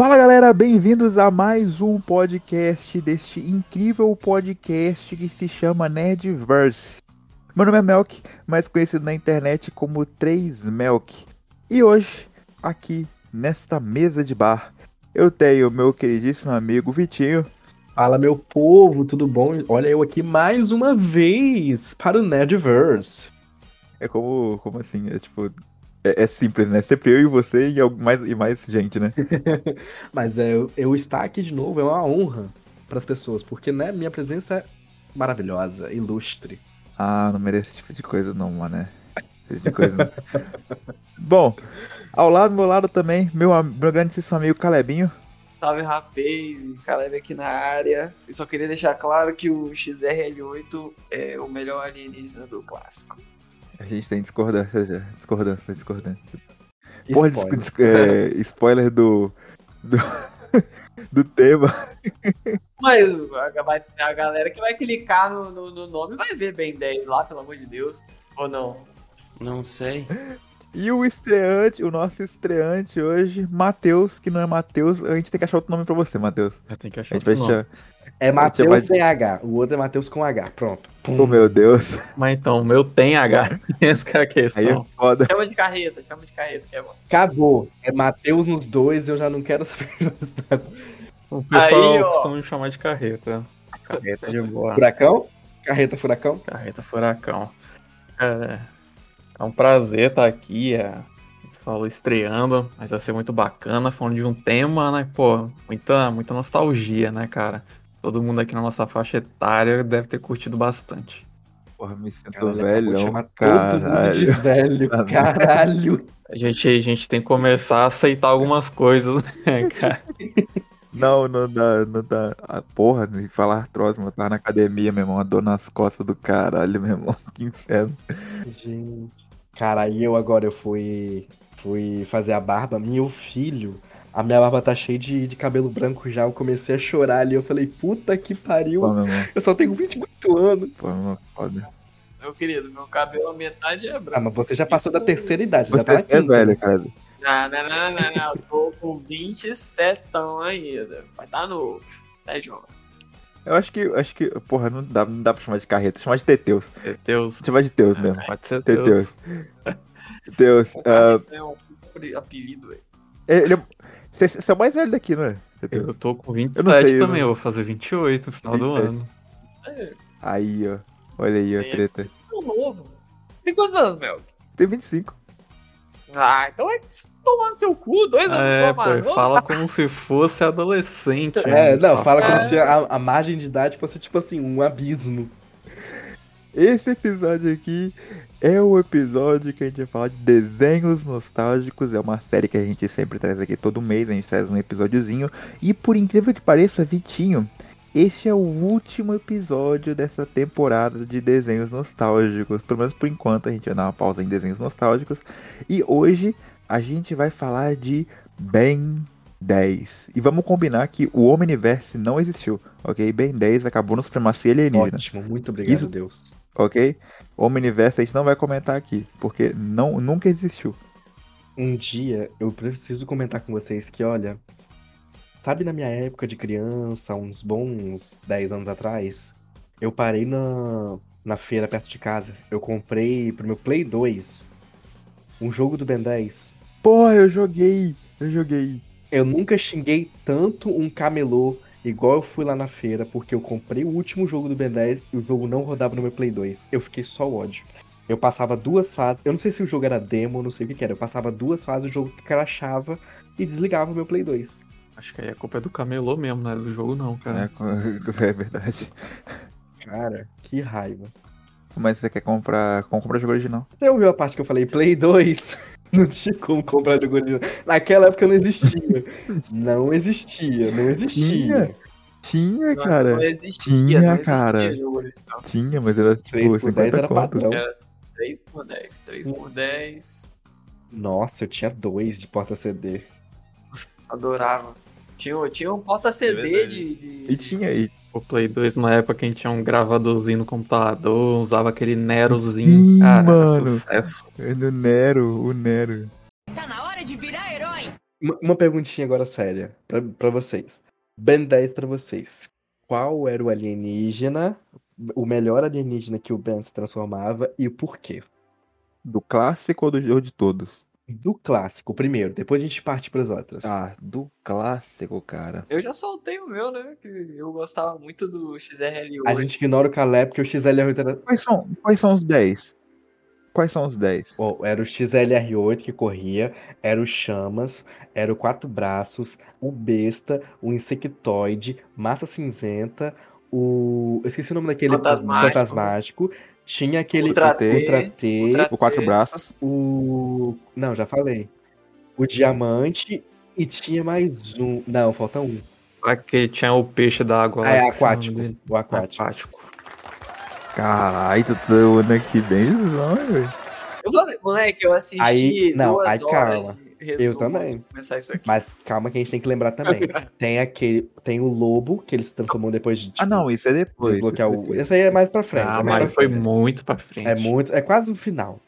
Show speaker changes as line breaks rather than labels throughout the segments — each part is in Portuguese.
Fala galera, bem-vindos a mais um podcast deste incrível podcast que se chama Nerdverse. Meu nome é Melk, mais conhecido na internet como 3Melk. E hoje, aqui nesta mesa de bar, eu tenho meu queridíssimo amigo Vitinho.
Fala meu povo, tudo bom? Olha eu aqui mais uma vez para o Nerdverse.
É como, como assim? É tipo, é, é simples, né? Sempre eu e você e, mais, e mais gente, né?
Mas é, eu, eu estar aqui de novo é uma honra para as pessoas, porque né, minha presença é maravilhosa, ilustre.
Ah, não merece esse tipo de coisa não, mano. Esse tipo de coisa não. Bom, ao lado, do meu lado também, meu, meu grandíssimo amigo Calebinho.
Salve rapaz, Caleb aqui na área. E só queria deixar claro que o XRL8 é o melhor alienígena do clássico.
A gente tem discordância já. Discordância, discordância. Porra, spoiler, dis é, spoiler do. do, do tema.
Mas a, a, galera que vai clicar no, no, no, nome vai ver bem 10 lá, pelo amor de Deus. Ou não?
Não sei.
E o estreante, o nosso estreante hoje, Matheus, que não é Matheus, a gente tem que achar outro nome pra você, Matheus.
Eu tenho que achar outro nome.
É
Matheus sem H, o outro é Matheus com H. Pronto.
Pum. Oh, meu Deus.
Mas então, o meu tem H. Essa é a questão. Aí é
foda. Chama de carreta, chama de carreta, que é bom.
Acabou. É Matheus nos dois, eu já não quero saber
O pessoal Aí, costuma me chamar de carreta.
Carreta de boa. Furacão? Carreta furacão?
Carreta furacão. É, é um prazer estar aqui. É, você falou estreando, mas vai ser muito bacana, falando de um tema, né? Pô, muita, muita nostalgia, né, cara? Todo mundo aqui na nossa faixa etária deve ter curtido bastante.
Cara, me sinto velhão, caralho.
de velho, caralho.
A gente, a gente tem que começar a aceitar algumas coisas, né, cara?
Não, não dá, não dá. Ah, porra, nem falar artrose, mano. Eu tava na academia, meu irmão. A dor nas costas do caralho, meu irmão. Que inferno.
Gente. Cara, aí eu agora eu fui, fui fazer a barba. Meu filho a minha barba tá cheia de, de cabelo branco já. Eu comecei a chorar ali. Eu falei, puta que pariu. Pô, eu só tenho 28 anos.
Pô, meu, foda.
Meu querido, meu cabelo metade é branco.
Ah, mas você já passou Isso... da terceira idade.
Você
já
tá é velho, cara.
Não, não, não, não, não. Eu tô com 27 ainda. Vai tá no. Tá jovem.
Eu acho que, acho que, porra, não dá, não dá pra chamar de carreta, chamar de Teteus.
Teteus.
Chamar de Teus mesmo.
Pode ser
Teteus. Teteus.
Uh... É um apelido, velho.
Ele, você é o mais velho daqui, não é?
Eu tô com 27 eu sei, também, eu, vou fazer 28 no final 27. do ano.
Aí, ó. Olha aí, ó, treta. Você
é novo. Você tem quantos anos, Mel?
Tem 25.
Ah, então é tomando seu cu, dois anos é, só mais.
Pô, fala como se fosse adolescente.
É, não, fala como é. se a, a margem de idade fosse tipo assim, um abismo.
Esse episódio aqui é o episódio que a gente vai falar de desenhos nostálgicos. É uma série que a gente sempre traz aqui todo mês, a gente traz um episódiozinho. E por incrível que pareça, Vitinho, este é o último episódio dessa temporada de desenhos nostálgicos. Pelo menos por enquanto a gente vai dar uma pausa em desenhos nostálgicos. E hoje a gente vai falar de Ben 10. E vamos combinar que o Omniverse não existiu, ok? Ben 10 acabou no supremacia alienígena.
Ótimo, muito obrigado, Isso... Deus
ok? O Omniverse a gente não vai comentar aqui, porque não, nunca existiu.
Um dia eu preciso comentar com vocês que, olha, sabe na minha época de criança, uns bons 10 anos atrás, eu parei na, na feira perto de casa. Eu comprei pro meu Play 2 um jogo do Ben 10.
Porra, eu joguei, eu joguei.
Eu nunca xinguei tanto um camelô Igual eu fui lá na feira, porque eu comprei o último jogo do Ben 10 e o jogo não rodava no meu Play 2. Eu fiquei só ódio. Eu passava duas fases, eu não sei se o jogo era demo, não sei o que, que era. Eu passava duas fases, o jogo crachava e desligava o meu Play 2.
Acho que aí a culpa é do camelô mesmo, não era do jogo não, cara.
É, é verdade.
Cara, que raiva.
Mas você quer comprar. Como comprar jogo original?
Você ouviu a parte que eu falei Play 2? Não tinha como comprar jogo original. Naquela época não existia. não existia, não existia.
Tinha, cara. Não existia, tinha, não cara. Tinha, mas era tipo 3 por 10 era conto. padrão.
Era 3 por 10, 3 por 10.
Nossa, eu tinha dois de porta CD.
Adorava. Tinha, tinha um porta CD é de, de,
E tinha, e
o Play 2 na época que a gente tinha um gravadorzinho no computador, usava aquele Nerozinho. Sim, cara,
mano. Sucesso. É Nero, o Nero.
Tá na hora de virar herói.
Uma, uma perguntinha agora séria pra, pra vocês. Ben 10 pra vocês. Qual era o alienígena, o melhor alienígena que o Ben se transformava e o porquê?
Do clássico ou, do, ou de todos?
Do clássico, primeiro, depois a gente parte pras outras.
Ah, do clássico, cara.
Eu já soltei o meu, né? Que eu gostava muito do XRL8.
A gente ignora o Caleb porque o XLR8 era.
Quais são, quais são os 10? Quais são os 10?
Bom, era o XLR8 que corria, era o Chamas, era o Quatro Braços, o Besta, o Insectoide, Massa Cinzenta, o. Eu esqueci o nome daquele
Fantasmático.
fantasmático. Tinha aquele
Ultra T,
Ultra T,
Ultra
O quatro
T.
braços.
o. Não, já falei. O Diamante e tinha mais um. Não, falta um.
Aquele tinha o peixe da água
Ah, é aquático. O aquático.
Aquático.
Caralho, tu tá andando aqui bem velho.
Eu falei, moleque, eu assisti
Aí- não,
duas
aí
horas
calma.
de resumo
Eu também.
começar isso aqui.
Mas calma que a gente tem que lembrar também. Tem aquele. Tem o lobo, que ele se transformou depois de.
Ah, não, isso é depois.
desbloquear
isso é
o.
depois.
Esse aí é mais pra frente.
Ah,
é
mas foi
frente.
muito pra frente.
É muito. É quase o final.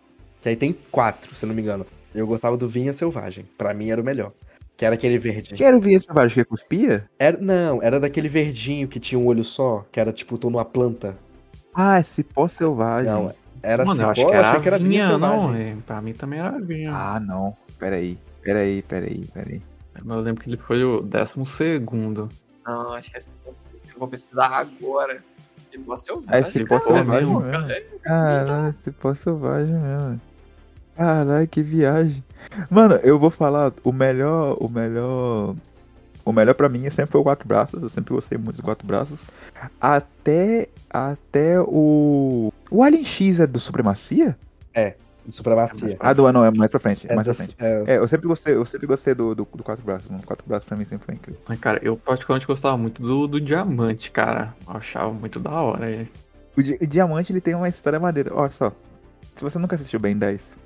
Que aí tem quatro, se eu não me engano. Eu gostava do Vinha Selvagem. Pra mim era o melhor. Que era aquele verde.
Quero ver esse vários que cuspia?
Era, não, era daquele verdinho que tinha um olho só, que era tipo, tô numa planta.
Ah, esse pó selvagem.
Não, era
Mano, eu
cipó,
acho que era,
achei que era vinha
vinha, não.
selvagem.
é, Pra mim também era vinha.
Ah, não. Peraí, peraí, peraí, peraí.
Eu lembro que ele foi o décimo segundo.
Não, acho que essa eu vou pesquisar agora. Ele pode ser o
Ah, esse pó
Caralho,
selvagem
mesmo,
mesmo. Caralho, esse pó selvagem mesmo. Caralho, que viagem. Mano, eu vou falar, o melhor, o melhor. O melhor pra mim sempre foi o Quatro Braços, eu sempre gostei muito dos Quatro Braços. Até, até o... O Alien X é do Supremacia?
De Supremacia.
Ah, do não, é mais pra frente, é
É
mais pra
do-
frente.
é,
É, eu sempre gostei, eu sempre gostei do, do, do Quatro Braços, mano. Quatro Braços pra mim sempre foi incrível.
Mas, cara, eu particularmente gostava muito do, do diamante, cara. Eu achava muito da hora ele.
O, Di- o Diamante, ele tem uma história maneira. Olha só, se você nunca assistiu Ben 10,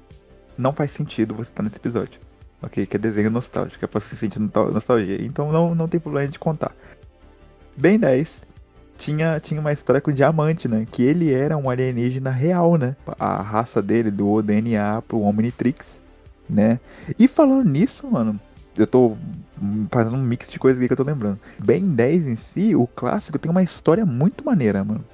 não faz sentido você estar nesse episódio. Ok? Que é desenho nostálgico, é pra você sentir no- nostalgia. Então não, não tem problema de contar. Ben 10 tinha, tinha uma história com o Diamante, né? Que ele era um alienígena real, né? A raça dele doou DNA pro Omnitrix, né? E falando nisso, mano, eu tô fazendo um mix de coisas aqui que eu tô lembrando. Ben 10 em si, o clássico, tem uma história muito maneira, mano.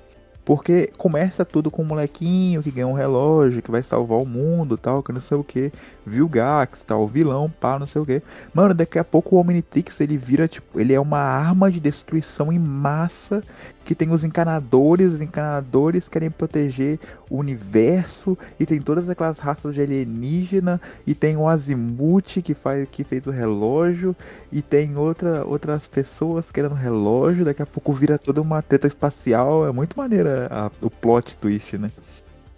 Porque começa tudo com um molequinho que ganha um relógio, que vai salvar o mundo, tal, que não sei o que. Vilgax, tal, vilão, pá, não sei o que. Mano, daqui a pouco o Omnitrix, ele vira, tipo, ele é uma arma de destruição em massa, que tem os encanadores, os encanadores querem proteger o universo, e tem todas aquelas raças de alienígena, e tem o Azimuth que, faz, que fez o relógio, e tem outra, outras pessoas querendo relógio, daqui a pouco vira toda uma treta espacial, é muito maneira a- o plot twist, né?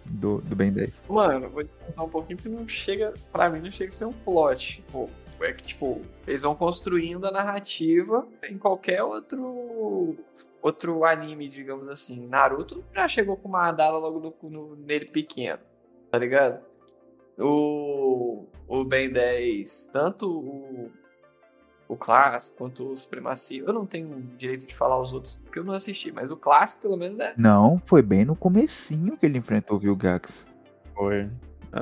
Do, do Ben 10.
Mano, vou descontar um pouquinho porque não chega, pra mim não chega a ser um plot. Pô, é que, tipo, eles vão construindo a narrativa em qualquer outro outro anime, digamos assim. Naruto já chegou com uma Madara logo no, no- nele pequeno, tá ligado? O, o Ben 10, tanto o, o clássico quanto o Supremacia, eu não tenho direito de falar os outros, porque eu não assisti, mas o clássico pelo menos é
Não, foi bem no comecinho que ele enfrentou o Vilgax.
Foi.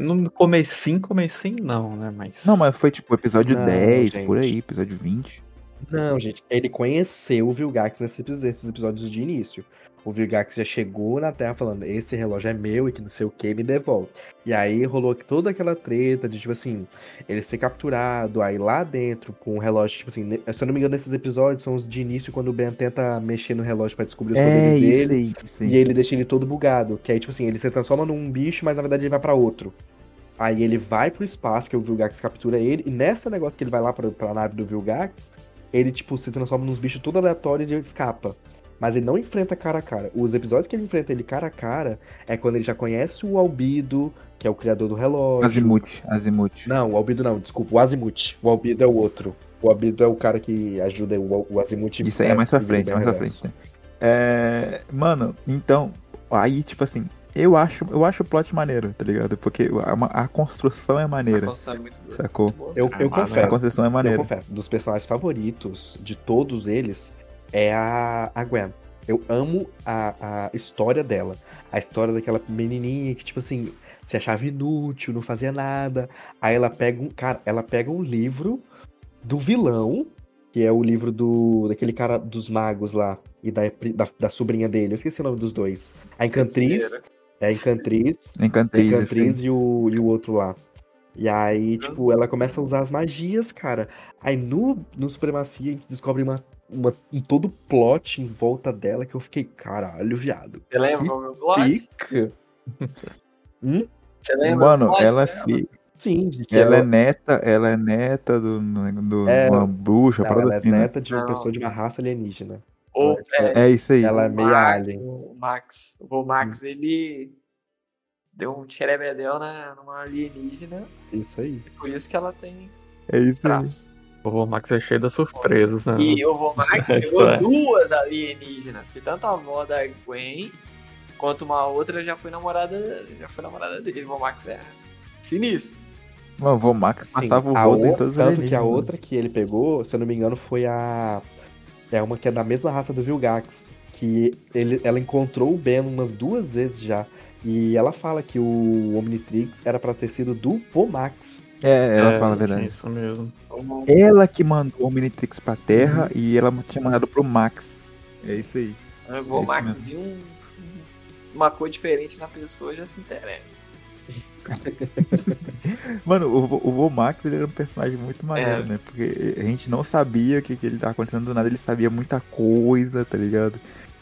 No comecinho, comecinho não, né? Mas.
Não, mas foi tipo episódio
Não,
10,
gente.
por aí, episódio 20.
Não, gente, ele conheceu o Vilgax nesse, nesses episódios de início. O Vilgax já chegou na Terra falando: esse relógio é meu e que não sei o que, me devolve. E aí rolou toda aquela treta de, tipo assim, ele ser capturado, aí lá dentro, com o relógio, tipo assim, se eu não me engano, esses episódios são os de início, quando o Ben tenta mexer no relógio pra descobrir os
É,
poderes
isso
dele.
aí, aí.
E ele deixa ele todo bugado. Que aí, tipo assim, ele se transforma num bicho, mas na verdade ele vai pra outro. Aí ele vai pro espaço, porque o Vilgax captura ele, e nessa negócio que ele vai lá pra, pra nave do Vilgax, ele, tipo, se transforma nos bichos tudo aleatório e ele escapa. Mas ele não enfrenta cara a cara. Os episódios que ele enfrenta ele cara a cara é quando ele já conhece o Albido, que é o criador do relógio.
Azimuth, Azimuth.
Não, o Albido não, desculpa, o Azimuth. O Albido é o outro. O Albido é o cara que ajuda o, o Azimuth.
Isso aí é mais pra
que
frente, é mais pra frente. né? É, mano, então, aí, tipo assim, eu acho, eu acho o plot maneiro, tá ligado? Porque a, a construção é
a
maneira,
construção é muito boa.
sacou?
Muito boa.
Eu, eu
Ah,
A
confesso.
construção é
Eu
maneira.
confesso, dos personagens favoritos de todos eles é a, a Gwen. Eu amo a, a história dela. A história daquela menininha que, tipo assim, se achava inútil, não fazia nada. Aí ela pega um. Cara, ela pega um livro do vilão, que é o livro do daquele cara dos magos lá, e da, da, da sobrinha dele. Eu esqueci o nome dos dois. A Encantriz. É a Encantriz.
Encantriz.
Encantriz e o, e o outro lá. E aí, tipo, ela começa a usar as magias, cara. Aí no, no Supremacia a gente descobre uma, uma, um todo plot em volta dela que eu fiquei, caralho, viado.
Você lembra o meu plot?
Hum?
Você lembra?
Mano,
o plot
ela, é
dela?
fi...
Sim, de que
ela é
ela,
neta, ela é neta do, do
É,
uma bruxa,
não,
parada
ela é
assim, né?
neta de uma
Não.
pessoa de uma raça alienígena.
O, é,
É isso aí.
Ela é meio
Max-
alien.
O Max, o Max, ele deu um xerebedel na, numa alienígena,
Isso aí.
por isso que ela tem
É isso aí.
O vovô Max é cheio das surpresas, né?
E o Vomax pegou
é.
duas alienígenas, que tanto a avó da Gwen quanto uma outra já foi namorada, já foi namorada dele. O Vomax é sinistro.
Mano, o Vomax
Sim,
passava o rodo em os
Tanto que a outra que ele pegou, se eu não me engano, foi a. É uma que é da mesma raça do Vilgax. Que ele, ela encontrou o Ben umas duas vezes já. E ela fala que o Omnitrix era pra ter sido do Vomax.
É, ela
É,
fala a verdade.
Isso mesmo.
Ela que mandou o Omnitrix pra Terra e ela tinha mandado pro Max. É isso aí.
o Vomax
mesmo.
viu um- uma cor diferente na pessoa e já se interessa.
Mano, o, o Vomax ele era um personagem muito maneiro,
É.
né? Porque a gente não sabia o que, que ele tava acontecendo do nada, ele sabia muita coisa, tá ligado?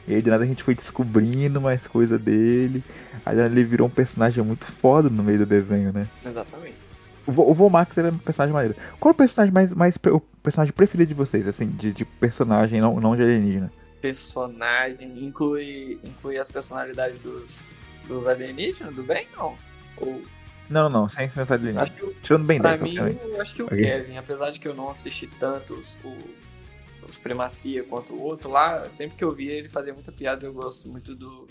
E aí do nada a gente foi descobrindo mais coisa dele. Aí ele virou um personagem muito foda no meio do desenho, né?
Exatamente.
O, Vo- o Vomax ele é um personagem maneiro. Qual é o personagem mais, mais o personagem preferido de vocês, assim, de, de personagem, não, não de alienígena?
Personagem inclui, inclui as personalidades dos, dos alienígenas, do bem? Não. Ou,
Não, não, sem sem essa alienígena.
que
Tirando bem
Pra
10,
mim,
obviamente.
eu acho que o
Ok.
Kevin, apesar de que eu não assisti tanto os, o- os Primacia quanto o outro lá, sempre que eu via ele fazia muita piada, eu gosto muito do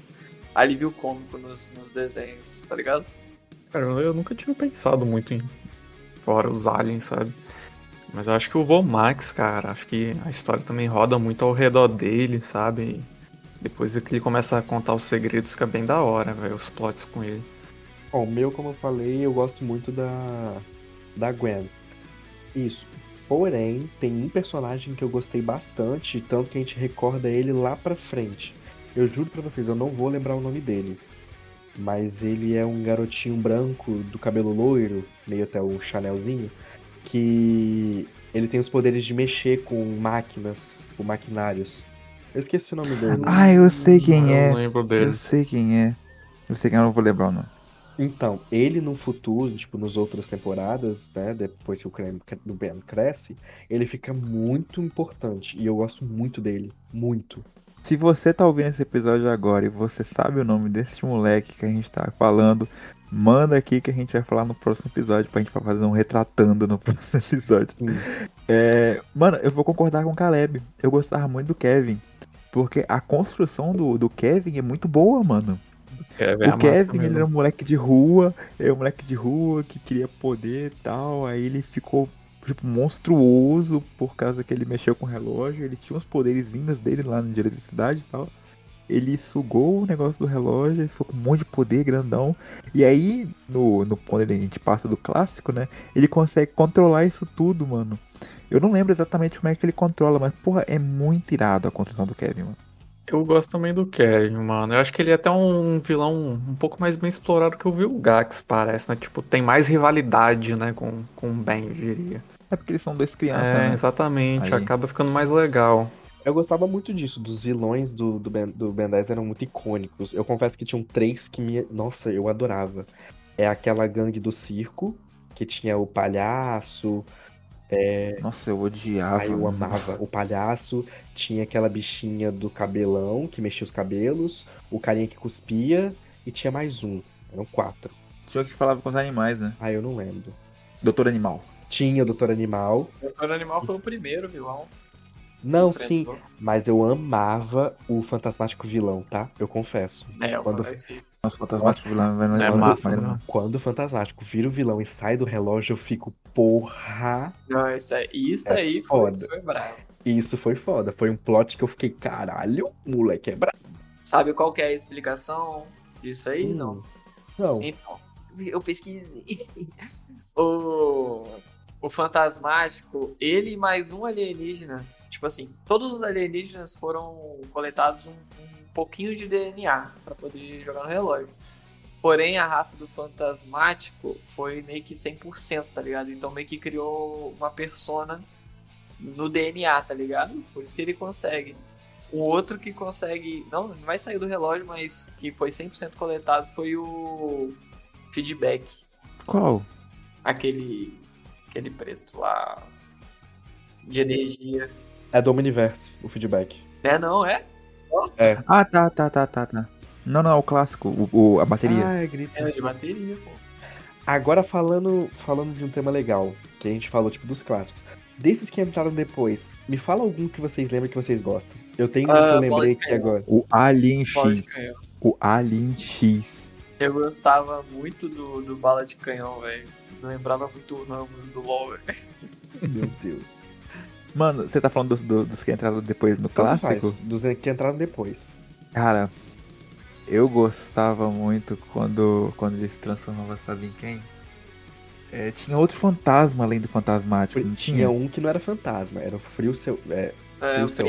alívio cômico nos, nos desenhos, tá ligado?
Cara, eu nunca tinha pensado muito em fora os aliens, sabe? Mas eu acho que o Vomax, cara, acho que a história também roda muito ao redor dele, sabe? E depois que ele começa a contar os segredos, fica bem da hora, velho, os plots com ele.
Bom, o meu, como eu falei, eu gosto muito da, da Gwen. Isso. Porém, tem um personagem que eu gostei bastante, tanto que a gente recorda ele lá pra frente. Eu juro pra vocês, eu não vou lembrar o nome dele. Mas ele é um garotinho branco do cabelo loiro, meio até o chanelzinho, que ele tem os poderes de mexer com máquinas, com maquinários. Eu esqueci o nome dele.
Ah, eu sei quem
eu
é.
não lembro
Eu
dele.
sei quem é. Eu sei quem é, eu não vou lembrar o nome.
Então, ele no futuro, tipo, nas outras temporadas, né, depois que o Clem- o Ben cresce, ele fica muito importante. E eu gosto muito dele. Muito.
Se você tá ouvindo esse episódio agora e você sabe o nome desse moleque que a gente tá falando, manda aqui que a gente vai falar no próximo episódio pra gente fazer um retratando no próximo episódio. É, mano, eu vou concordar com o Caleb. Eu gostava muito do Kevin. Porque a construção do, do Kevin é muito boa, mano.
Kevin é
o Kevin, ele era um moleque de rua, ele é um moleque de rua que queria poder e tal, aí ele ficou, tipo, monstruoso por causa que ele mexeu com o relógio, ele tinha uns poderzinhos dele lá de eletricidade e tal. Ele sugou o negócio do relógio, ficou com um monte de poder grandão. E aí, no, no quando a gente passa do clássico, né? Ele consegue controlar isso tudo, mano. Eu não lembro exatamente como é que ele controla, mas, porra, é muito irado a construção do Kevin, mano.
Eu gosto também do Kevin, mano. Eu acho que ele é até um vilão um pouco mais bem explorado que o Vilgax, parece, né? Tipo, tem mais rivalidade, né, com, com o Ben, diria.
É porque eles são dois crianças,
é,
né?
exatamente.
Aí.
Acaba ficando mais legal.
Eu gostava muito disso, dos vilões do, do, ben, do Ben 10 eram muito icônicos. Eu confesso que tinham três que me. Nossa, eu adorava. É aquela gangue do circo, que tinha o palhaço.
Nossa, eu odiava.
Aí eu amava o palhaço, tinha aquela bichinha do cabelão que mexia os cabelos, o carinha que cuspia e tinha mais um. Eram quatro.
Tinha que falava com os animais, né?
Ah, eu não lembro.
Doutor Animal.
Tinha o Doutor Animal.
O Doutor Animal foi o primeiro vilão.
Não, sim, mas eu amava o Fantasmático Vilão, tá? Eu confesso.
É, eu
Quando-
Nossa, fantasmático vilão vai mais
É
mais-
massa,
mais-
né?
Quando o Fantasmático vira o vilão e sai do relógio, eu fico, porra!
Não, isso, aí- isso
É
aí foi,
foda.
foi bravo.
Isso foi foda. Foi um plot que eu fiquei, caralho, moleque é brabo.
Sabe qual que é a explicação disso aí? Não.
Não.
Então, eu pesquisei. o... o fantasmático, ele mais um alienígena. Tipo assim, todos os alienígenas foram coletados um, um pouquinho de DNA pra poder jogar no relógio. Porém, a raça do fantasmático foi meio que 100%, tá ligado? Então meio que criou uma persona no DNA, tá ligado? Por isso que ele consegue. O outro que consegue, não, não vai sair do relógio, mas que foi 100% coletado foi o feedback,
Qual?
aquele aquele preto lá de energia.
É do Omniverse, o feedback.
É, não, é?
Ah, tá, tá, tá, tá, tá. Não, não, é o clássico, o, o- a bateria.
Ah, é grito.
É de bateria, pô.
Agora falando, falando de um tema legal, que a gente falou tipo dos clássicos. Desses que entraram depois, me fala algum que vocês lembram que vocês gostam. Eu tenho um
Ah,
que eu
bola
lembrei aqui agora.
O Alien X. O Alien X.
Eu gostava muito do, do bala de canhão, velho. Lembrava muito o nome do LoL, velho.
Meu Deus.
Mano, você tá falando dos, do- dos que entraram depois no
Tanto
clássico?
faz, Dos que entraram depois.
Cara, eu gostava muito quando, quando ele se transformava, sabe em quem? É, tinha outro fantasma além do fantasmático, não tinha?
Tinha um que não era fantasma, era o frio seu. É,
É,
seu.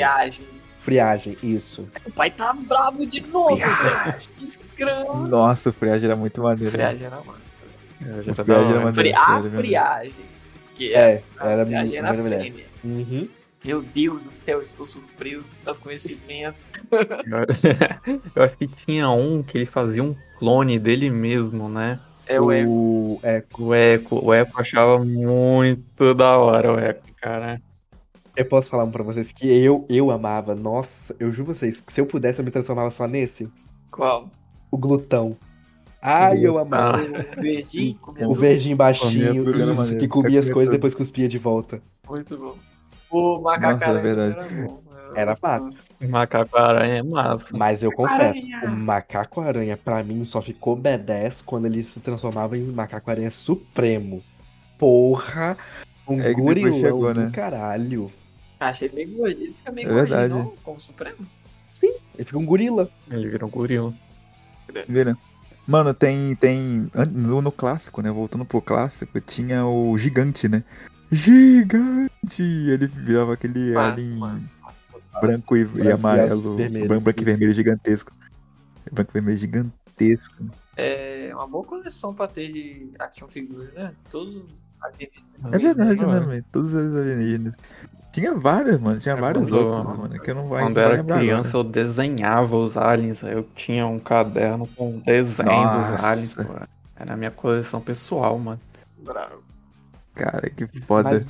Friagem.
isso.
O pai tá bravo de novo, velho.
Nossa, o Friagem era muito maneiro.
Friagem era massa.
Eu já
O Friagem era maneiro.
A
Friagem.
Que
É,
é, a
era
friagem era fêmea.
Uhum.
Meu Deus do céu, estou surpreso com tanto conhecimento.
Eu acho que tinha um que ele fazia um clone dele mesmo, né?
É o Echo.
o é,
O Eco. O Eco achava muito da hora, o Eco, cara.
Eu posso falar um pra vocês que eu, eu amava. Nossa, eu juro vocês que se eu pudesse eu me transformava só nesse.
Qual?
O glutão. Ai, eu amava.
O verdinho? Comia
O verdinho baixinho,
Comia
isso, que comia as coisas e depois cuspia de volta.
Muito bom. O macaco
Nossa, é verdade.
era bom.
Era massa.
Macaco aranha é massa.
Mas eu confesso,
Aranha.
o macaco aranha pra mim só ficou B10 quando ele se transformava em macaco aranha supremo. Porra, um
É
gorilão
chegou,
do
né?
caralho.
Achei meio gordinho. Ele fica meio
É
gordinho,
verdade.
não? Como Supremo.
Ele fica um gorila.
Ele virou um gorila.
Vira. Mano, tem. tem no, no clássico, né? Voltando pro clássico, tinha o gigante, né? Gigante! Ele virava aquele
Massa,
alien
massa.
branco e,
Branco e
amarelo.
vermelho,
Branco, e vermelho gigantesco. Branco e vermelho gigantesco.
É uma boa coleção pra ter de action figures, né? Todos
É verdade, né, velho? Todos os alienígenas. Tinha vários, mano. Tinha
É,
vários
quando-
outros, mano. Que eu não vai
Quando
não
eu
vai
era
lembrar
criança,
agora.
eu desenhava os aliens. aí Eu tinha um caderno com desenho
Nossa.
dos aliens, pô. Era a minha coleção pessoal, mano.
Bravo.
Cara, que foda.
Mas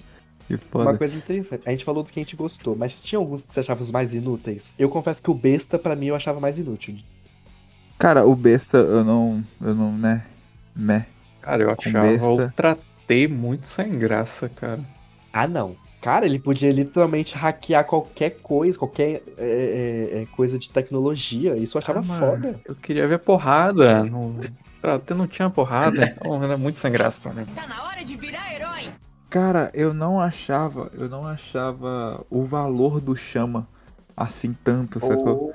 Que
uma
foda.
coisa interessante, a gente falou dos que a gente gostou, mas tinha alguns que você achava os mais inúteis. Eu confesso que o besta, pra mim, eu achava mais inútil.
Cara, o besta, eu não. Eu não, né? Né?
Cara, eu achava
besta.
o tratei muito sem graça, cara.
Ah, não. Cara, ele podia literalmente hackear qualquer coisa, qualquer é, é, é, coisa de tecnologia. Isso eu achava
Ah,
foda.
Eu queria ver porrada. No... Tratei não tinha porrada, então era muito sem graça pra mim.
Tá na hora de virar herói.
Cara, eu não achava. Eu não achava o valor do chama assim tanto, sacou?
Ou,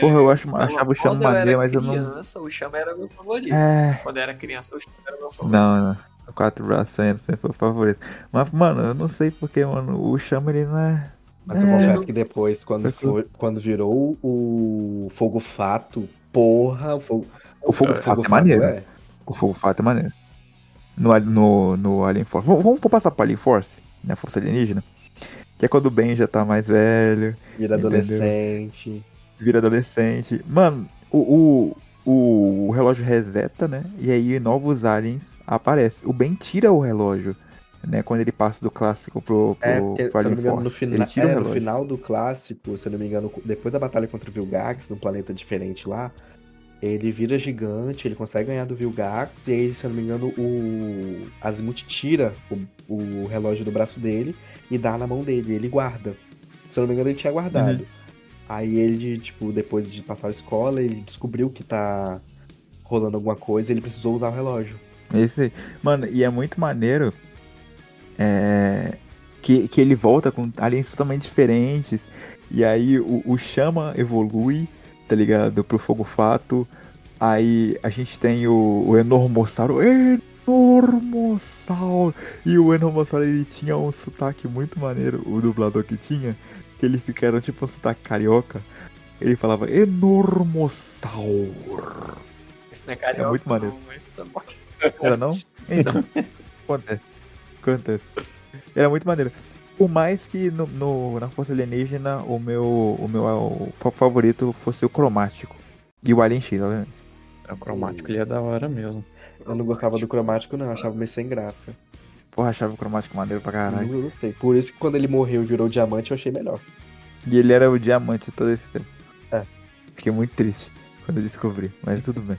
Porra, eu acho, achava o chama
quando eu era
maneiro, mas eu não.
criança, o chama era meu favorito.
É.
Quando eu era criança, o chama era meu favorito.
Não, não. Quatro braços sempre sempre foi o favorito. Mas, mano, eu não sei porque, mano, o chama ele não é.
Mas eu
É.
confesso que depois, quando, for, quando virou o Fogo Fato, porra, o Fogo,
O fogo
o
fato é maneiro.
é.
O fogo fato é maneiro. No, no, no Alien Force. Vamos, vamos passar pro Alien Force, né? Força alienígena. Que é quando o Ben já tá mais velho,
Vira
Entendeu?
adolescente.
vira adolescente. Mano, o, o, o relógio reseta, né? E aí novos aliens aparecem. O Ben tira o relógio, né? Quando ele passa do clássico pro, pro,
É, porque,
pro
se eu não
Alien
me engano, no, fina...
Ele tira o
é, no
relógio.
final do clássico, se eu não me engano, depois da batalha contra o Vilgax, num planeta diferente lá, ele vira gigante, ele consegue ganhar do Vilgax, e aí, se eu não me engano, o Azimuth tira o, o relógio do braço dele e dá na mão dele, ele guarda. Se eu não me engano, ele tinha guardado.
Uhum.
Aí ele, tipo, depois de passar a escola, ele descobriu que tá rolando alguma coisa e ele precisou usar o relógio.
Esse. Mano, e é muito maneiro é, que, que ele volta com aliens totalmente diferentes. E aí o, o chama evolui, tá ligado? Pro fogo fato. Aí a gente tem o, o Enormossauro Enormossauro. E o Enormossauro ele tinha um sotaque muito maneiro, o dublador que tinha, que ele ficaram tipo um sotaque carioca. Ele falava Enormossauro.
Isso não é carioca,
É muito maneiro.
não, mas tá bom.
Era não? Então, acontece. Acontece. Era muito maneiro. Por mais que no, no- na Força Alienígena o meu, o meu o fa- favorito fosse o cromático. E o Alien X, obviamente.
O cromático ele é da hora mesmo.
Eu não gostava do cromático, não, eu achava meio sem graça.
Porra, achava o cromático maneiro pra caralho.
Não gostei. Por isso que quando ele morreu e virou diamante, eu achei melhor.
E ele era o diamante todo esse tempo.
É.
Fiquei muito triste quando eu descobri, mas tudo bem.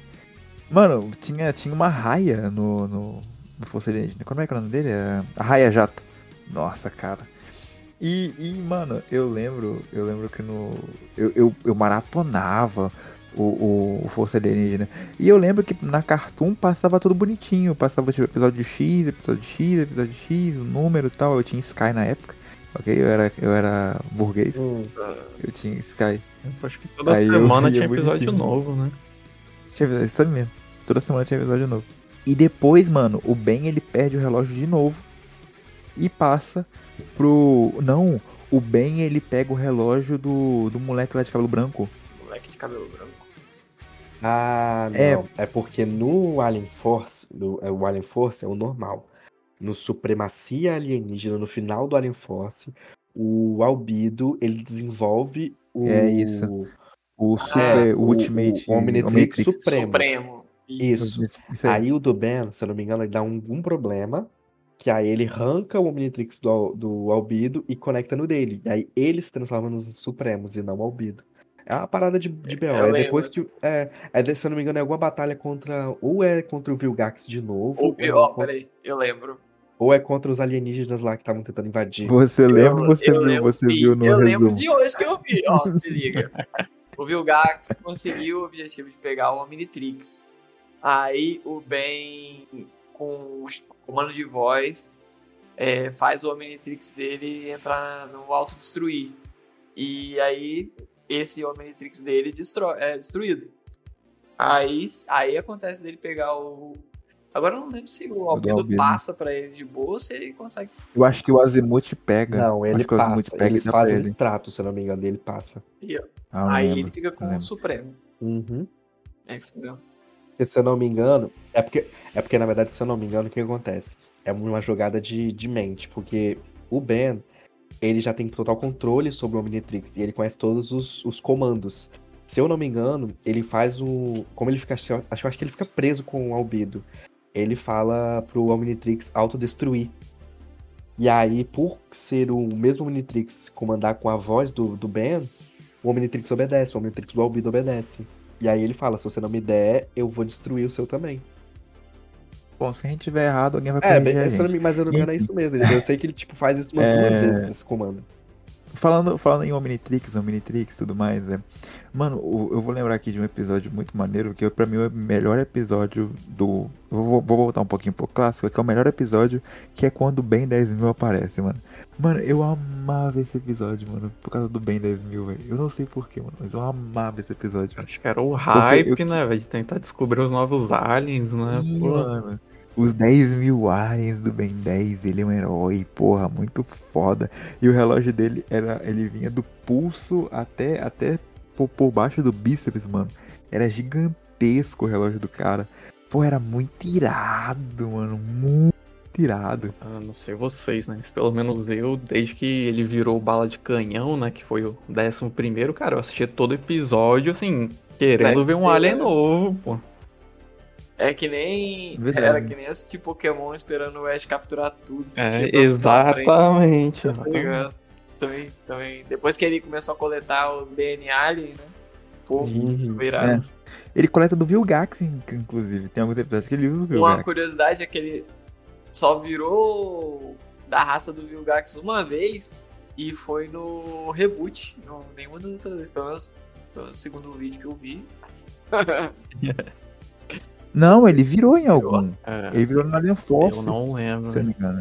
Mano, tinha, tinha uma raia no, no, no Força Alienígena. Como é que é o nome dele? É a Raia Jato. Nossa, cara. E, e, mano, eu lembro, eu lembro que no. Eu, eu, eu maratonava o, o, o Força Alienígena. E eu lembro que na Cartoon passava tudo bonitinho. Passava tipo, episódio X, episódio X, episódio X, o número e tal. Eu tinha Sky na época. Ok? Eu era, eu era burguês.
Hum,
Eu tinha Sky.
Eu acho que toda
Aí eu
semana tinha episódio
bonitinho.
novo, né?
Tinha episódio, isso mesmo. Toda semana tinha episódio novo. E depois, mano, o Ben ele perde o relógio de novo. E passa pro. Não, o Ben ele pega o relógio do, do moleque lá de cabelo branco.
Moleque de cabelo branco.
Ah, não.
É.
É, porque no Alien Force, do, é, o Alien Force é o normal. No Supremacia Alienígena, no final do Alien Force, o Albido, ele desenvolve o...
É isso. O Super
o-
Ultimate
o Omnitrix Supremo.
Supremo.
Isso.
Isso aí.
Aí o do Ben, se eu não me engano, ele dá um, um problema, que aí ele arranca o Omnitrix do, do Albido e conecta no dele. E aí ele se transforma nos Supremos e não o Albido. É uma parada de, de B.O.
eu
É depois que.
lembro.
É, é, se eu não me engano, é alguma batalha contra. Ou é contra o Vilgax de novo,
Ou
ou, é contra,
peraí, eu lembro.
ou é contra os alienígenas lá que estavam tentando invadir.
Você lembra ou você
eu
viu?
lembro,
Você
vi.
viu no
Eu lembro
resumo?
de hoje que eu vi, ó, se liga. O Vilgax conseguiu o objetivo de pegar o Omnitrix. Aí o Ben, com o comando de voz, é, faz o Omnitrix dele entrar no autodestruir. E aí esse Omnitrix dele destrói, é destruído. Aí, aí acontece dele pegar o. Agora eu não lembro se o Albedo
Albedo.
passa pra ele de boa ou se ele consegue.
Eu acho que o Azimuth pega.
Não, ele
acho que o Azimuth
passa.
pega
Eles
e
fazem
ele.
um trato, se eu não me engano, ele passa.
E, ó,
Ah,
aí
lembro.
ele fica com o. Supremo.
Uhum.
É isso mesmo.
Porque, se eu não me engano, é porque, é porque, na verdade, se eu não me engano, o que acontece? É uma jogada de, de mente, porque o Ben, ele já tem total controle sobre o Omnitrix, e ele conhece todos os, os comandos. Se eu não me engano, ele faz o... Como ele fica... Acho, eu acho que ele fica preso com o Albedo. Ele fala pro Omnitrix autodestruir. E aí, por ser o mesmo Omnitrix comandar com a voz do, do Ben, o Omnitrix obedece, o Omnitrix do Albedo obedece. E aí ele fala, se você não me der, eu vou destruir o seu também.
Bom, se a gente tiver errado, alguém vai
É,
corrigir
bem,
a gente.
mas eu não me engano é isso mesmo. Eu sei que ele tipo, faz isso umas duas
É.
vezes, esse comando.
Falando, falando em Omnitrix, Omnitrix e tudo mais, é. Mano, eu vou lembrar aqui de um episódio muito maneiro, que pra mim é o melhor episódio do. Vou, vou voltar um pouquinho pro clássico, que é o melhor episódio, que é quando o Ben 10 mil aparece, mano. Mano, eu amava esse episódio, mano, por causa do Ben 10 mil, velho. Eu não sei porquê, mano, mas eu amava esse episódio.
Acho que era o hype,
eu-
né, velho? De tentar descobrir os novos aliens, né? Pô,
mano. Os 10 mil aliens do Ben 10, ele é um herói, porra, muito foda. E o relógio dele era. Ele vinha do pulso até, até por, por baixo do bíceps, mano. Era gigantesco o relógio do cara. Pô, era muito irado, mano. Muito irado.
ah, não sei vocês, né? Mas pelo menos eu, desde que ele virou bala de canhão, né? Que foi o décimo primeiro, cara, eu assistia todo episódio, assim, querendo ver um alien
primeiro.
novo, pô.
É que nem.
Verdade.
Era que nem assistir Pokémon esperando o Ash capturar tudo.
É,
pra
exatamente,
tá
exatamente.
Também, também. Depois que ele começou a coletar os DNA ali, né? Pô,
Uhum.
foi irado.
É. Ele coleta do Vilgax, in- inclusive. Tem alguns episódios que ele usa o
Uma
Vilgax.
curiosidade é que ele só virou da raça do Vilgax uma vez e foi no reboot. Não, nenhuma das outras vezes, pelo menos no segundo vídeo que eu vi.
Não, ele virou em algum.
É,
Ele virou no Alien Force.
eu não lembro.
Se eu não me engano.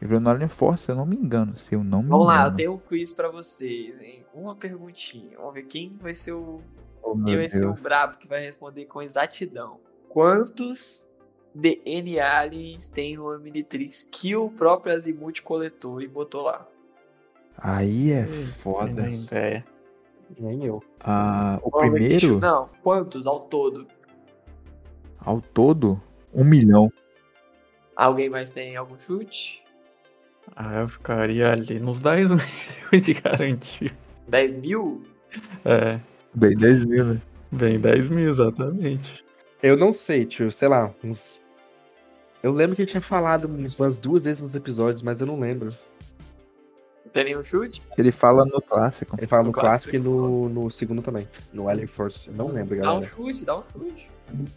Ele virou no Alien Force, se eu não me engano. Se eu não me
Vamos lá, eu
engano.
tenho um quiz pra vocês, hein? Uma perguntinha. Vamos ver quem vai ser o
Oh,
Quem
meu
vai ser o
Deus.
brabo que vai responder com exatidão? Quantos DNA aliens tem no Omnitrix que o próprio Azimuth coletou e botou lá?
Aí é
Hum,
foda.
Nem ideia.
Nem eu.
Ah, o primeiro,
Não, quantos ao todo?
Ao todo, um milhão.
Alguém mais tem algum chute?
Ah, eu ficaria ali nos 10 mil de garantia.
10 mil?
É,
Bem 10 mil, né?
bem 10 mil, exatamente.
Eu não sei, tio, sei lá, uns. Eu lembro que ele tinha falado umas duas vezes nos episódios, mas eu não lembro.
Tem nenhum chute?
Ele fala no clássico.
Ele fala no
No clássico,
clássico e no, no segundo também. No Alien Force. Eu não lembro,
Dá um
galera.
chute, dá um chute.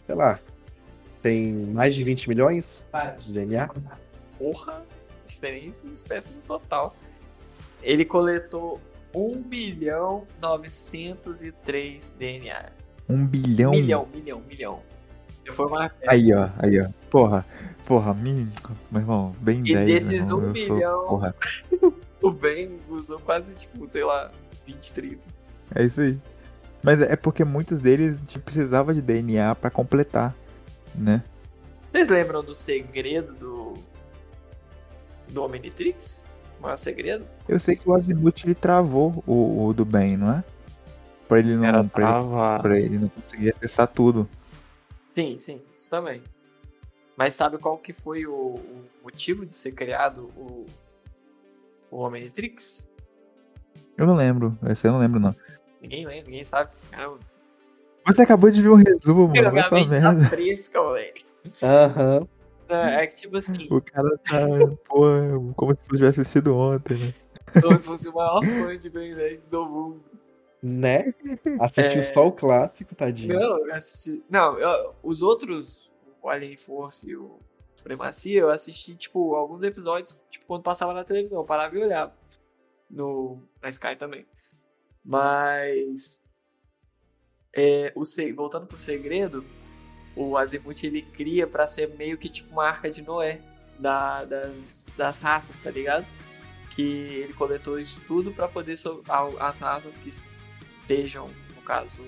Sei lá. Tem mais de 20 milhões de DNA?
Porra, acho que tem nem essa espécie no total. Ele coletou 1 bilhão 903 DNA.
Um bilhão.
Milhão, milhão, milhão. Eu fui uma
Aí, ó, aí, ó. Porra, porra, mi... meu irmão, bem
E
10.
desses
meu irmão,
um
eu sou-
O Ben usou quase, tipo, sei lá, 20, 30.
é isso aí. Mas é porque muitos deles tipo, precisavam de DNA pra completar, né?
Vocês lembram do segredo do. do Omnitrix? O maior segredo?
Eu sei que o Azimuth ele travou o, o do bem, não é? Pra ele não,
Era
pra ele, pra ele não conseguir acessar tudo.
Sim, sim, isso também. Mas sabe qual que foi o, o motivo de ser criado o, o Omnitrix?
Eu não lembro, esse eu não lembro não.
Ninguém lembra, ninguém sabe. Caramba,
Você acabou de ver um resumo, mano,
minha
pra
mente
merda.
tá fresca, moleque.
Aham.
É, é que tipo assim,
O cara tá, pô, como se eu tivesse assistido ontem, né?
como se fosse o maior fã de Ben 10 do mundo.
Né? Assistiu
É.
só o clássico, tadinho.
Não, eu assisti. Não, eu- os outros, o Alien Force e o Supremacia, eu assisti, tipo, alguns episódios, tipo, quando passava na televisão, eu parava e olhava. No, na Sky também. Mas. É, o, voltando pro segredo, o Azimuth ele cria pra ser meio que tipo uma arca de Noé da- das, das raças, tá ligado? Que ele coletou isso tudo pra poder so- as raças que estejam, no caso,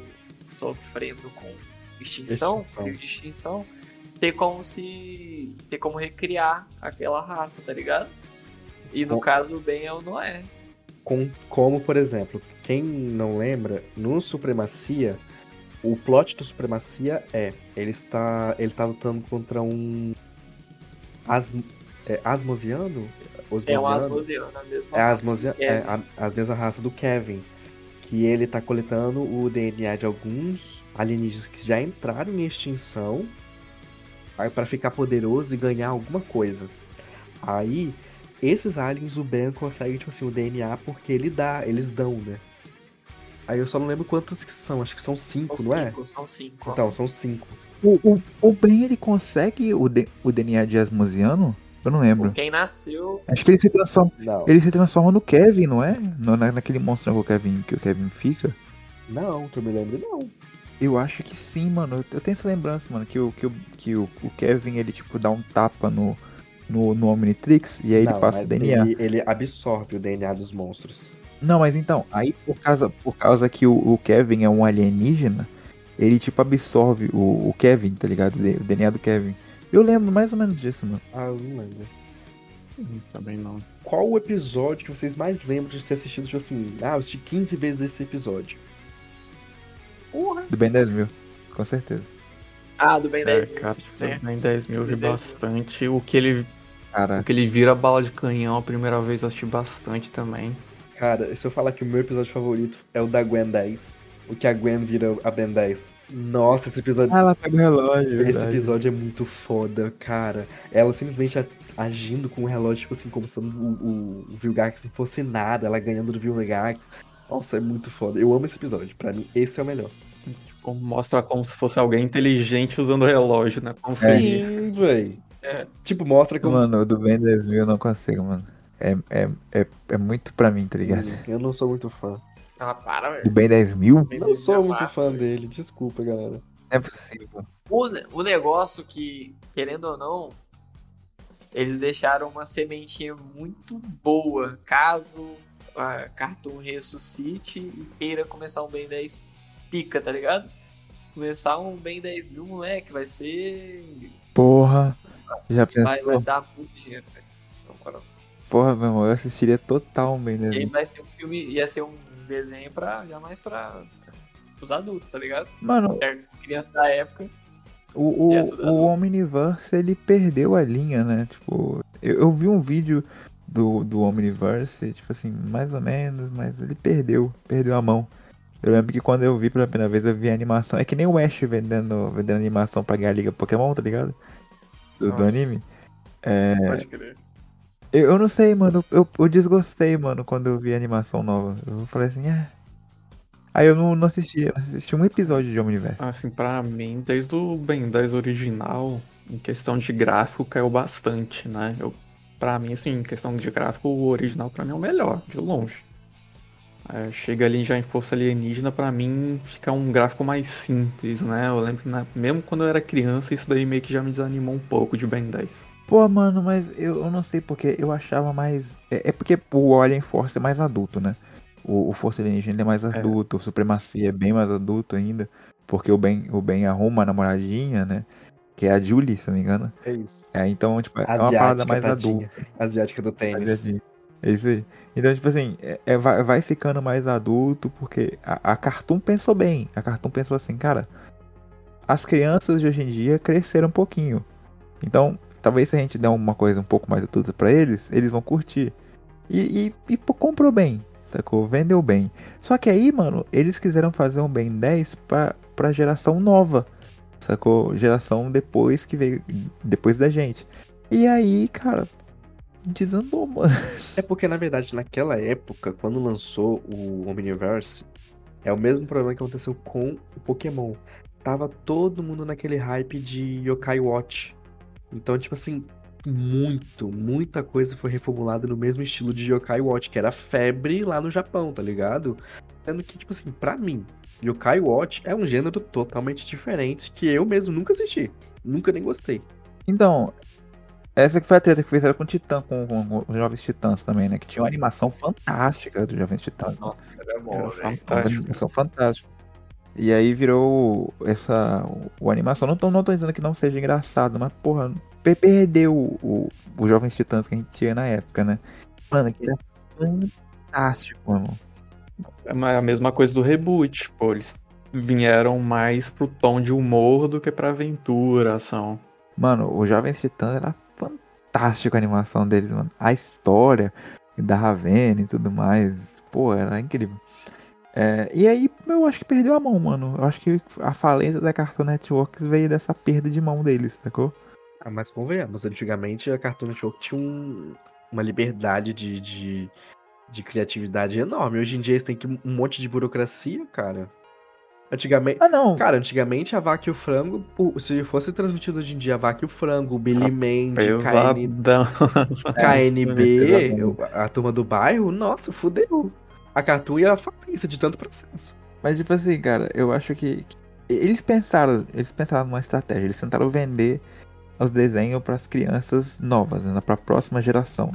sofrendo com extinção,
Extinção.
de extinção, ter como se. ter como recriar aquela raça, tá ligado? E no
Com-
caso, o Ben é o Noé.
Com, como, por exemplo, quem não lembra, no Supremacia, o plot do Supremacia é, ele está, ele tá lutando contra um As, é, Asmosiano?
É um
Osmosiano?
Asmosiano, a mesma
É, Asmosia, é a, a mesma raça do Kevin. Que ele tá coletando o DNA de alguns alienígenas que já entraram em extinção para ficar poderoso e ganhar alguma coisa. Aí, esses aliens, o Ben consegue, tipo assim, o DNA porque ele dá, eles dão, né? Aí eu só não lembro quantos que são, acho que são cinco,
São
não é?
cinco, são cinco.
Então, são cinco.
O, o, o Ben, ele consegue o, D- o DNA de Asmosiano? Eu não lembro.
Quem nasceu.
Acho que ele se transforma,
Não,
ele se transforma no Kevin, não é? No- na- naquele monstro que o Kevin, que o Kevin fica.
não, que eu me lembro, não.
Eu acho que sim, mano. Eu- tenho essa lembrança, mano, que o, que o, que o, o Kevin, ele, tipo, dá um tapa no, no, no Omnitrix e aí ele
Não,
passa o DNA.
Ele, ele absorve o DNA dos monstros.
Não, mas então, aí por causa, por causa que o, o Kevin é um alienígena, ele, tipo, absorve o, o Kevin, tá ligado? O DNA do Kevin. Eu lembro mais ou menos disso, mano.
Ah, eu não lembro.
Hum, Também não.
Qual o episódio que vocês mais lembram de ter assistido, tipo assim, ah, eu assisti 15 vezes esse episódio?
Porra.
Do Ben 10 mil, com certeza.
Ah, do Ben
É,
10. mil,
cara,
certo.
também 10 mil eu vi
Ben 10 mil.
bastante. O que ele,
Cara,
o que ele vira bala de canhão a primeira vez eu assisti bastante também.
Cara, se eu falar que o meu episódio favorito é o da Gwen 10, o que a Gwen vira a Ben 10. Nossa, esse episódio,
ah, ela pega o relógio,
esse
verdade.
episódio é muito foda, cara. Ela simplesmente agindo com o relógio, tipo assim, como se o, o, o Vilgax não fosse nada, ela ganhando do Vilgax. Nossa, é muito foda. Eu amo esse episódio. Pra mim, esse é o melhor.
Tipo, mostra como se fosse alguém inteligente usando o relógio, né? Como se-
Sim, véi.
É.
Tipo, mostra como.
Mano, o do Ben 10 mil eu não consigo, mano. É, é, é, é muito pra mim, tá ligado?
Eu não sou muito fã.
Ah, para, velho.
Do Ben 10 mil?
Ben
Não
10
sou
é
muito
massa,
fã dele. Desculpa, galera.
Não é possível.
O, o negócio que, querendo ou não, eles deixaram uma sementinha muito boa caso a Cartoon ressuscite e queira começar um Ben 10 pica, tá ligado? começar um bem 10 mil, moleque, vai ser.
Porra. Já pensou?
Vai, vai dar muito dinheiro, velho. Então, agora,
Porra, meu irmão, eu assistiria total bem,
E
né?
vai ser um filme, ia ser um desenho pra, jamais pra, os adultos, tá ligado?
Mano,
É, criança da época.
o, o,
É,
o. Omniverse, ele perdeu a linha, né? Tipo, eu, eu vi um vídeo do, do Omniverse, tipo assim, mais ou menos, mas ele perdeu, perdeu a mão. Eu lembro que quando eu vi pela primeira vez, eu vi a animação. É que nem o Ash vendendo, vendendo animação pra ganhar a Liga Pokémon, tá ligado? Do, do anime. É,
Pode crer.
Eu, eu não sei, mano. Eu, eu desgostei, mano, quando eu vi a animação nova. Eu falei assim, é. Aí eu não, não assisti, eu assisti um episódio de Omniverse.
Assim, pra mim, desde o Ben 10 original, em questão de gráfico, caiu bastante, né? Eu, pra mim, assim, em questão de gráfico, o original pra mim é o melhor, de longe. É, chega ali já em Força Alienígena, pra mim, fica um gráfico mais simples, né? Eu lembro que na- mesmo quando eu era criança, isso daí meio que já me desanimou um pouco de Ben 10.
Pô, mano, mas eu, eu não sei porque eu achava mais. É, é porque o Alien Force é mais adulto, né? O, o Força Alienígena é mais adulto, o Supremacia é bem mais adulto ainda. Porque o Ben, o ben arruma a namoradinha, né? Que é a Julie, se não me engano.
É isso.
É, então, tipo, é uma parada
Asiática,
mais
tadinha.
adulta.
Asiática do tênis.
Mas É isso aí. Então, tipo assim, é, é- vai, vai ficando mais adulto, porque a, a Cartoon pensou bem. A Cartoon pensou assim, cara, as crianças de hoje em dia cresceram um pouquinho. Então, talvez se a gente der uma coisa um pouco mais adulta pra eles, eles vão curtir. E, e, e, comprou bem, sacou? Vendeu bem. Só que aí, mano, eles quiseram fazer um Ben 10 pra, pra geração nova. Sacou? Geração depois que veio. Depois da gente. E aí, cara, desandou, mano.
É porque, na verdade, naquela época, quando lançou o Omniverse, é o mesmo problema que aconteceu com o Pokémon. Tava todo mundo naquele hype de Yokai Watch. Então, tipo assim, muito, muita coisa foi reformulada no mesmo estilo de Yokai Watch, que era febre lá no Japão, tá ligado? Sendo que, tipo assim, pra mim, Yokai Watch é um gênero totalmente diferente que eu mesmo nunca assisti. Nunca nem gostei.
Então, essa que foi a treta que fizeram com o Titã, com, com- com os Jovens Titãs também, né? Que tinha uma animação fantástica dos Jovens Titãs.
Nossa, era
Era
bom, velho.
Uma
fantástico.
animação fantástica. E aí virou essa. O, o animação. Não tô, não tô dizendo que não seja engraçado, mas, porra, per- perdeu o, o, Jovens Titãs que a gente tinha na época, né? Mano, que era fantástico, mano.
É a mesma coisa do reboot, pô, eles vieram mais pro tom de humor do que pra aventura, ação.
Mano, o Jovens Titãs era fantástico a animação deles, mano. A história da Ravena e tudo mais. Pô, era incrível. É, e aí, eu acho que perdeu a mão, mano. Eu acho que a falência da Cartoon Network veio dessa perda de mão deles, sacou?
Ah, mas convenhamos, antigamente a Cartoon Network tinha um- uma liberdade de, de, de criatividade enorme. Hoje em dia eles têm que um monte de burocracia, cara. Antigamente.
Ah, não.
Cara, antigamente a vaca e o frango, se fosse transmitido hoje em dia a vaca e o frango, o Billy Mandy, KN. KNB, a turma do bairro, nossa, fudeu. A Cartoon ia falência de tanto processo.
Mas, tipo assim, cara, eu acho que. que eles pensaram. Eles pensaram numa estratégia. Eles tentaram vender os desenhos para as crianças novas, né? Pra próxima geração.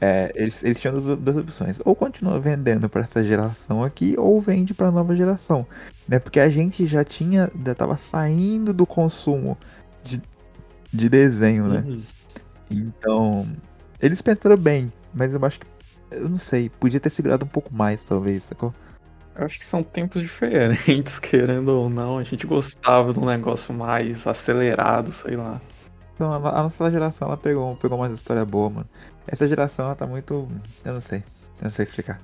É, eles, eles tinham duas, duas opções. Ou continua vendendo para essa geração aqui, ou vende para nova geração. Né? Porque a gente já tinha. Já tava saindo do consumo de, de desenho, né?
Uhum.
Então. Eles pensaram bem, mas eu acho que. Eu não sei, podia ter segurado um pouco mais, talvez, sacou?
Eu acho que são tempos diferentes, querendo ou não. A gente gostava de um negócio mais acelerado, sei lá.
Então, a, nossa geração, ela pegou, pegou mais história boa, mano. Essa geração, ela tá muito. Eu não sei. Eu não sei explicar.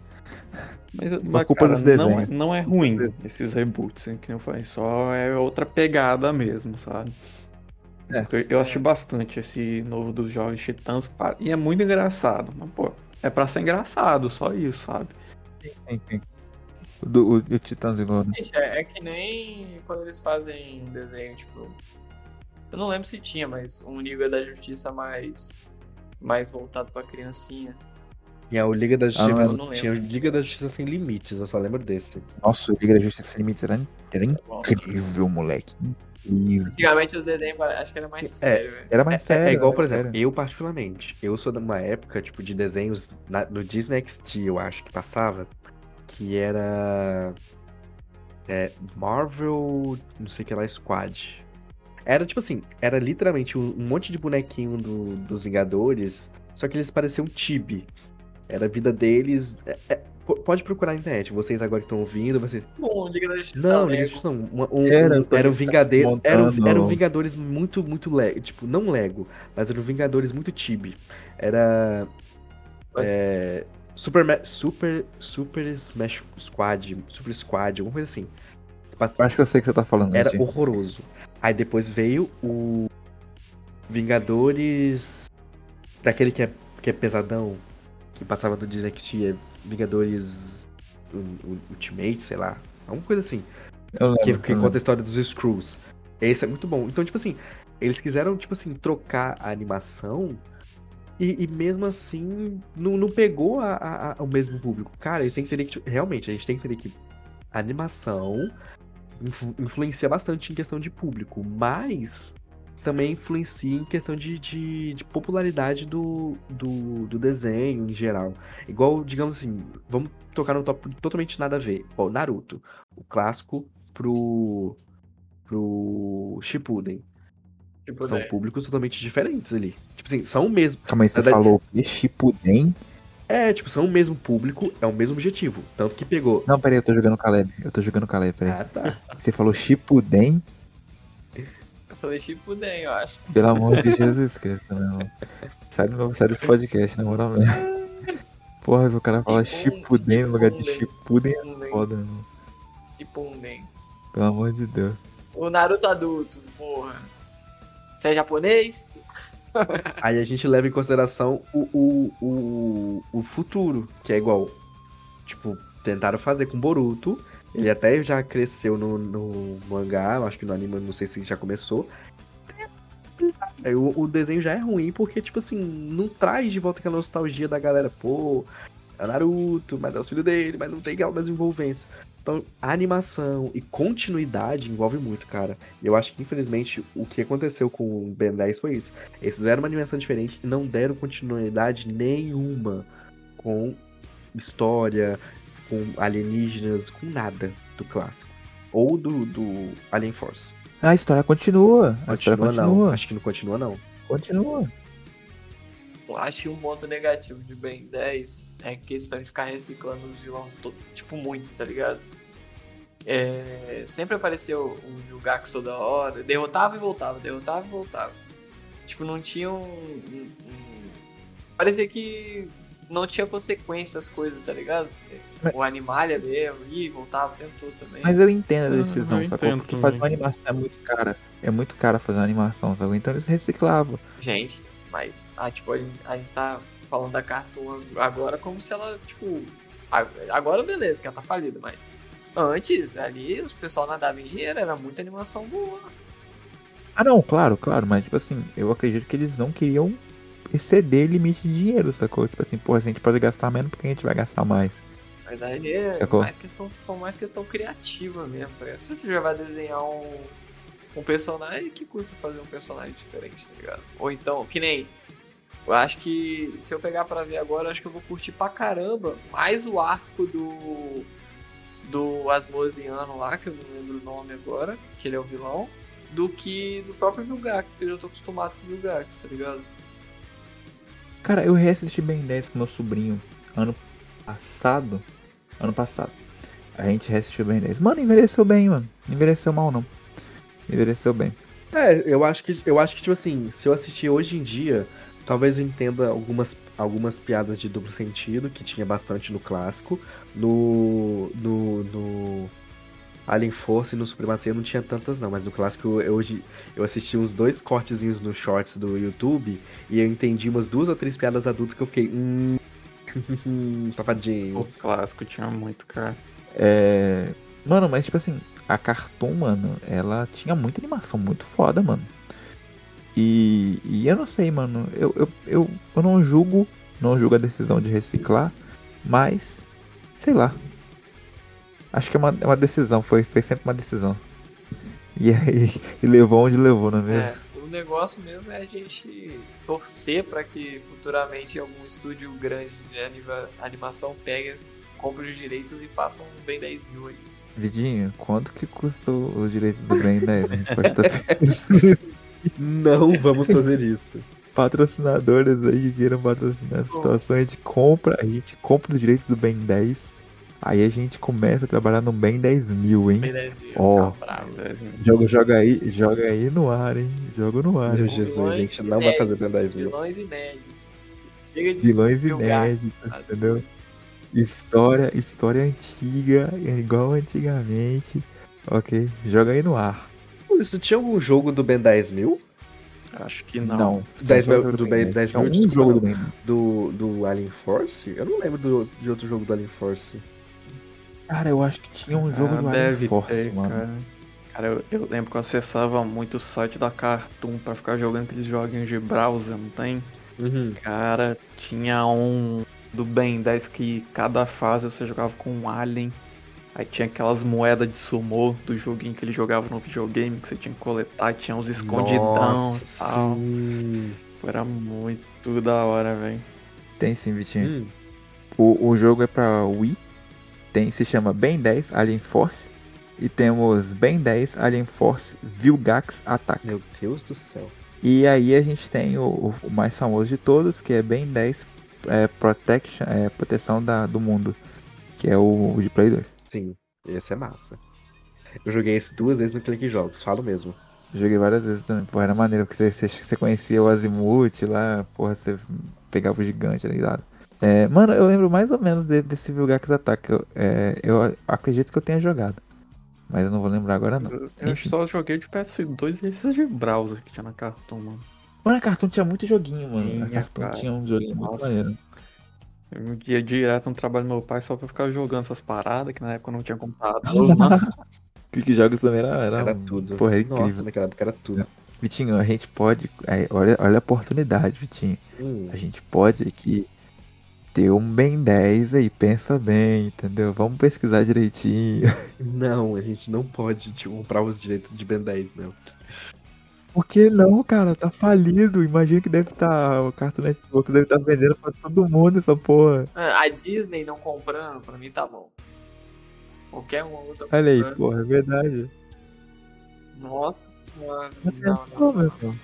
Mas, mas
culpa
cara, não, é, não é ruim esses reboots, hein, que eu falei. Só é outra pegada mesmo, sabe?
É.
Eu assisti bastante esse novo dos Jovens Titãs e é muito engraçado. Mas, pô, é pra ser engraçado, só isso, sabe?
Enfim. O, do, o, o Titãs igual. né?
Gente, é, é que nem quando eles fazem um desenho, tipo. Eu não lembro se tinha, mas um Liga da Justiça mais. mais voltado pra criancinha.
Tinha o Liga da
Ah,
Justiça,
mas eu não
tinha o. Liga da Justiça sem limites, eu só lembro desse.
Nossa, o Liga da Justiça Sem Limites era, era
Bom,
incrível, moleque.
Antigamente os desenhos acho que era mais sério, velho.
Era mais
É,
sério.
é igual,
era
por exemplo,
sério.
eu particularmente, eu sou de uma época, tipo, de desenhos na- no Disney XT, eu acho que passava, que era É Marvel, não sei o que lá, Squad. Era tipo assim, era literalmente um, um monte de bonequinho do- dos Vingadores, só que eles pareciam Tibi. Era a vida deles. é- é- pode procurar na internet, vocês agora que estão ouvindo, você.
Bom, Liga da Justiça
Não. Liga da não. uma- Um,
Era,
um,
o Tony
era um
Stark
Vingadeiro. Eram, eram Vingadores muito, muito Lego. Tipo, não Lego, mas eram Vingadores muito Tibi. Era. É, Super, Super. Super Smash Squad. Super Squad, alguma coisa assim.
Acho que eu sei o que você tá falando.
Era
gente.
horroroso. Aí depois veio o Vingadores. Daquele que é, que é pesadão, que passava do DXT, é Vingadores Ultimate, sei lá. Alguma coisa assim.
Lembro,
Que, que conta a história dos Screws. Esse é muito bom. Então, tipo assim, eles quiseram, tipo assim, trocar a animação e, e mesmo assim não, não pegou a- a- a- o mesmo público. Cara, a gente tem que entender que, tipo, realmente, a gente tem que entender que a animação influ- influencia bastante em questão de público, mas também influencia em questão de, de, de popularidade do, do, do desenho em geral. Igual, digamos assim, vamos tocar num tópico totalmente nada a ver. Ó, Naruto, o clássico pro, pro Shippuden.
Tipo,
São
né?
públicos totalmente diferentes ali. Tipo assim, são o mesmo.
Calma aí, você
verdade-
falou o quê? Shippuden?
É, tipo, são o mesmo público, é o mesmo objetivo. Tanto que pegou.
Não, peraí, eu tô jogando Caleb. Eu tô jogando Caleb, peraí.
Ah, tá.
Você falou Shippuden?
Tipo nem, eu acho.
Pelo amor de Jesus Cristo, meu irmão. Sai, do meu, sai desse podcast, na moral mesmo. Porra, se o cara fala Shippuden no lugar de Shippuden é foda, meu irmão.
tipo.
Pelo amor de Deus.
O Naruto adulto, porra. Você é japonês?
Aí a gente leva em consideração o, o, o, o futuro, que é igual. Tipo, tentaram fazer com Boruto. Ele até já cresceu no, no mangá, acho que no anime, não sei se já começou. Aí o, o desenho já é ruim porque, tipo assim, não traz de volta aquela nostalgia da galera. Pô, é o Naruto, mas é os filhos dele, mas não tem aquela mesma envolvência. Então, animação e continuidade envolve muito, cara. E eu acho que, infelizmente, o que aconteceu com o Ben 10 foi isso. Eles fizeram uma animação diferente e não deram continuidade nenhuma com história, com alienígenas, com nada do clássico. Ou do, do Alien Force.
A história continua. A história
Continua, não. Acho que não continua, não.
Continua.
Eu acho que um ponto negativo de Ben 10 é a questão de ficar reciclando os vilões, tipo, muito, tá ligado? É, sempre apareceu um Vilgax toda hora, derrotava e voltava, derrotava e voltava. Tipo, não tinha um. um- um- Parecia que não tinha consequência as coisas, tá ligado? O Animalia mesmo, ia, voltava o tempo todo também.
Mas eu entendo a
Ah,
decisão,
eu
sacou? Porque fazer uma animação é muito cara. É muito cara fazer uma animação, sacou? Então eles reciclavam.
Gente, mas ah, tipo, a gente, a gente tá falando da Cartoon agora como se ela, tipo. Agora beleza, que ela tá falida, mas. Antes, ali, os pessoal nadava em dinheiro, era muita animação boa.
Ah não, claro, claro, mas tipo assim, eu acredito que eles não queriam exceder limite de dinheiro, sacou? Tipo assim, porra, a gente pode gastar menos porque a gente vai gastar mais.
Mas aí é
Sacou?
mais questão, foi mais questão criativa mesmo. Tá? Se você já vai desenhar um, um personagem, que custa fazer um personagem diferente, tá ligado? Ou então, que nem. Eu acho que se eu pegar pra ver agora, eu acho que eu vou curtir pra caramba mais o arco do. Do Asmosiano lá, que eu não lembro o nome agora, que ele é o vilão, do que do próprio Vilgax, porque eu já tô acostumado com o Vilgax, tá ligado?
Cara, eu reassisti Ben 10 com meu sobrinho ano passado. Ano passado. A gente reassistiu Ben 10. Mano, envelheceu bem, mano. Envelheceu mal, não. Envelheceu bem.
É, eu acho que, eu acho que, tipo assim, se eu assistir hoje em dia, talvez eu entenda algumas, algumas piadas de duplo sentido, que tinha bastante no clássico. No. No. no Alien Force e no Supremacia não tinha tantas, não, mas no clássico eu, hoje eu assisti uns dois cortezinhos no shorts do YouTube e eu entendi umas duas ou três piadas adultas que eu fiquei. Hum.
O
safadinhos.
clássico tinha muito, cara.
É. Mano, mas tipo assim, a Cartoon, mano, ela tinha muita animação muito foda, mano. E, e eu não sei, mano. Eu, eu, eu, eu não julgo, não julgo a decisão de reciclar, mas sei lá. Acho que é uma, é uma decisão, foi, foi sempre uma decisão. E aí, e levou onde levou, não é mesmo?
É, o negócio mesmo é a gente torcer para que futuramente algum estúdio grande de anima- animação pegue, compre os direitos e faça um bem 10 mil aí.
Vidinho, quanto que custou os direitos do Ben 10? A gente pode estar
Não vamos fazer isso.
patrocinadores aí que queiram patrocinar a situação, a gente compra, a gente compra os direitos do Ben 10. Aí a gente começa a trabalhar no Ben 10 mil, hein? Ó. Joga, joga aí, joga aí no ar, hein? Joga no ar.
Meu? Jesus, a gente não vai fazer Ben 10 mil.
Vilões inéditos. Chega de
Vilões inéditos,
gatos,
entendeu? História, história antiga, igual antigamente. Ok, joga aí no ar.
Isso tinha algum jogo do Ben 10 mil?
Acho que não.
10
Tem só
mil-
o
do
Ben
Ben
10.
10
Tinha
mil,
um
desculpa,
jogo
não.
do Ben 10.
Do, do Alien Force? Eu não lembro do, de outro jogo do Alien Force.
Cara, eu acho que tinha um jogo
Ah,
do
deve
Force,
ter,
mano.
Cara, Cara, eu, eu lembro que eu acessava muito o site da Cartoon pra ficar jogando aqueles joguinhos de browser, não tem?
Uhum.
Cara, tinha um do Ben 10 que cada fase você jogava com um alien. Aí tinha aquelas moedas de sumô do joguinho que ele jogava no videogame que você tinha que coletar, tinha uns escondidão e
Nossa,
tal.
sim.
Era muito da hora, velho.
Tem sim, Vitinho.
Hum,
O, o jogo é pra Wii. Tem, se chama Ben 10 Alien Force. E temos Ben 10 Alien Force Vilgax Attack.
meu Deus do céu.
E aí a gente tem o, o- mais famoso de todos, que é Ben 10 é, Protection, é, Proteção da, do Mundo. Que é o, o de Play 2.
Sim, esse é massa. Eu joguei esse duas vezes no Clique Jogos, falo mesmo.
Joguei várias vezes também. Porra, era maneiro, porque você, você, você conhecia o Azimuth lá, porra, você pegava o gigante ali lá. É, mano, eu lembro mais ou menos de- desse Vilgax Attack. Eu, é, eu acredito que eu tenha jogado. Mas eu não vou lembrar agora não.
Eu, eu só joguei de PS2 e esses de browser que tinha na Cartoon, mano.
Mano, a Cartoon tinha muito joguinho, mano. a
Tinha,
Cartoon
cara.
tinha um joguinho muito
Nossa.
maneiro.
Eu ia direto no trabalho do meu pai só pra ficar jogando essas paradas, que na época não tinha computador, né?
Clique Jogos também era, era,
Era tudo.
Porra, era
Nossa,
incrível.
naquela época era tudo.
Vitinho, a gente pode. é, olha, olha a oportunidade, Vitinho.
Hum,
A gente pode aqui ter um Ben 10 aí, pensa bem, entendeu? Vamos pesquisar direitinho.
Não, a gente não pode tipo, comprar os direitos de Ben 10, meu.
Por que não, cara? Tá falido. Imagina que deve estar. o Cartoon Network deve estar vendendo pra todo mundo essa porra.
Ah, A Disney não comprando, pra mim tá bom. Qualquer um outro.
Olha aí, porra, é verdade.
Nossa senhora.
Já
Não,
pensou,
não,
meu
não.
irmão?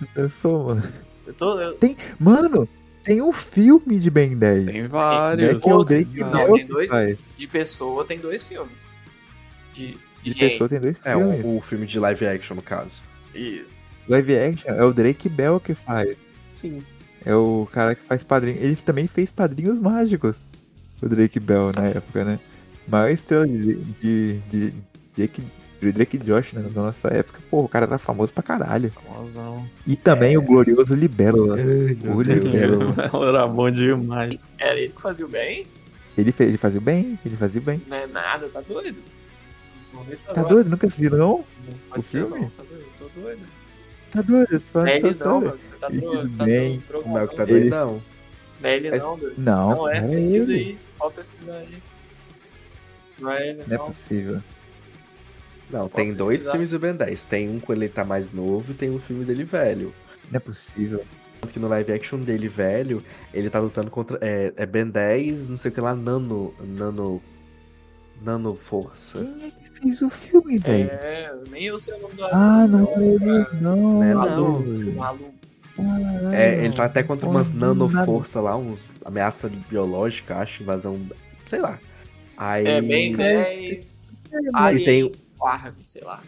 Já pensou, mano?
Eu tô. Eu...
Mano, tem um filme de Ben 10.
Tem vários.
que é o
Nossa,
Drake
não,
Bell
tem dois. De pessoa tem dois filmes. De,
De
gente.
pessoa tem dois
É,
filmes.
o, o filme de live action, no caso.
E-
Live action é o Drake Bell que faz.
Sim.
É o cara que faz padrinho. Ele também fez padrinhos mágicos. O Drake Bell na época, né? Maior estrela de, de, de, Drake, de Drake Josh né, na nossa época. Pô, o cara era famoso pra caralho.
Famosão.
E também o glorioso Libélula.
Ai, meu
O. Libélula.
Ela era bom demais.
Era ele que fazia o bem?
Ele, fez, ele fazia bem, ele fazia bem.
Não é nada, tá doido? Vamos ver se
Tá
agora.
doido? Nunca viu, não?
Não pode
O
ser,
filme?
não. Tá doido, tô doido.
Tá doido? Você
Não é ele
tá
não, mano. Você tá
Ele
doido.
fez
Você tá
bem.
doido.
O Marco tá
Ele-
doido, não.
Não é ele não, doido.
Não,
Não é, pesquisa
ele.
aí. Pode pesquisar aí. Não é ele,
Não é
não.
possível.
Não,
Pode
tem dois
pesquisar.
filmes do Ben 10. Tem um quando ele tá mais novo e tem um filme dele velho.
Não é possível.
Tanto que no live action dele velho, ele tá lutando contra. É, é Ben 10, não sei o que lá, Nano. Nano. Nano Força.
Quem é que fez o filme, velho?
É, nem eu sei o nome do
Ah, não não.
Não é
doido.
maluco.
Caralho.
É, ele tá até contra umas nano força lá, uns ameaça biológica, acho, invasão. Sei lá. Aí.
É bem 10.
E
Alien
tem-
Farm, sei lá.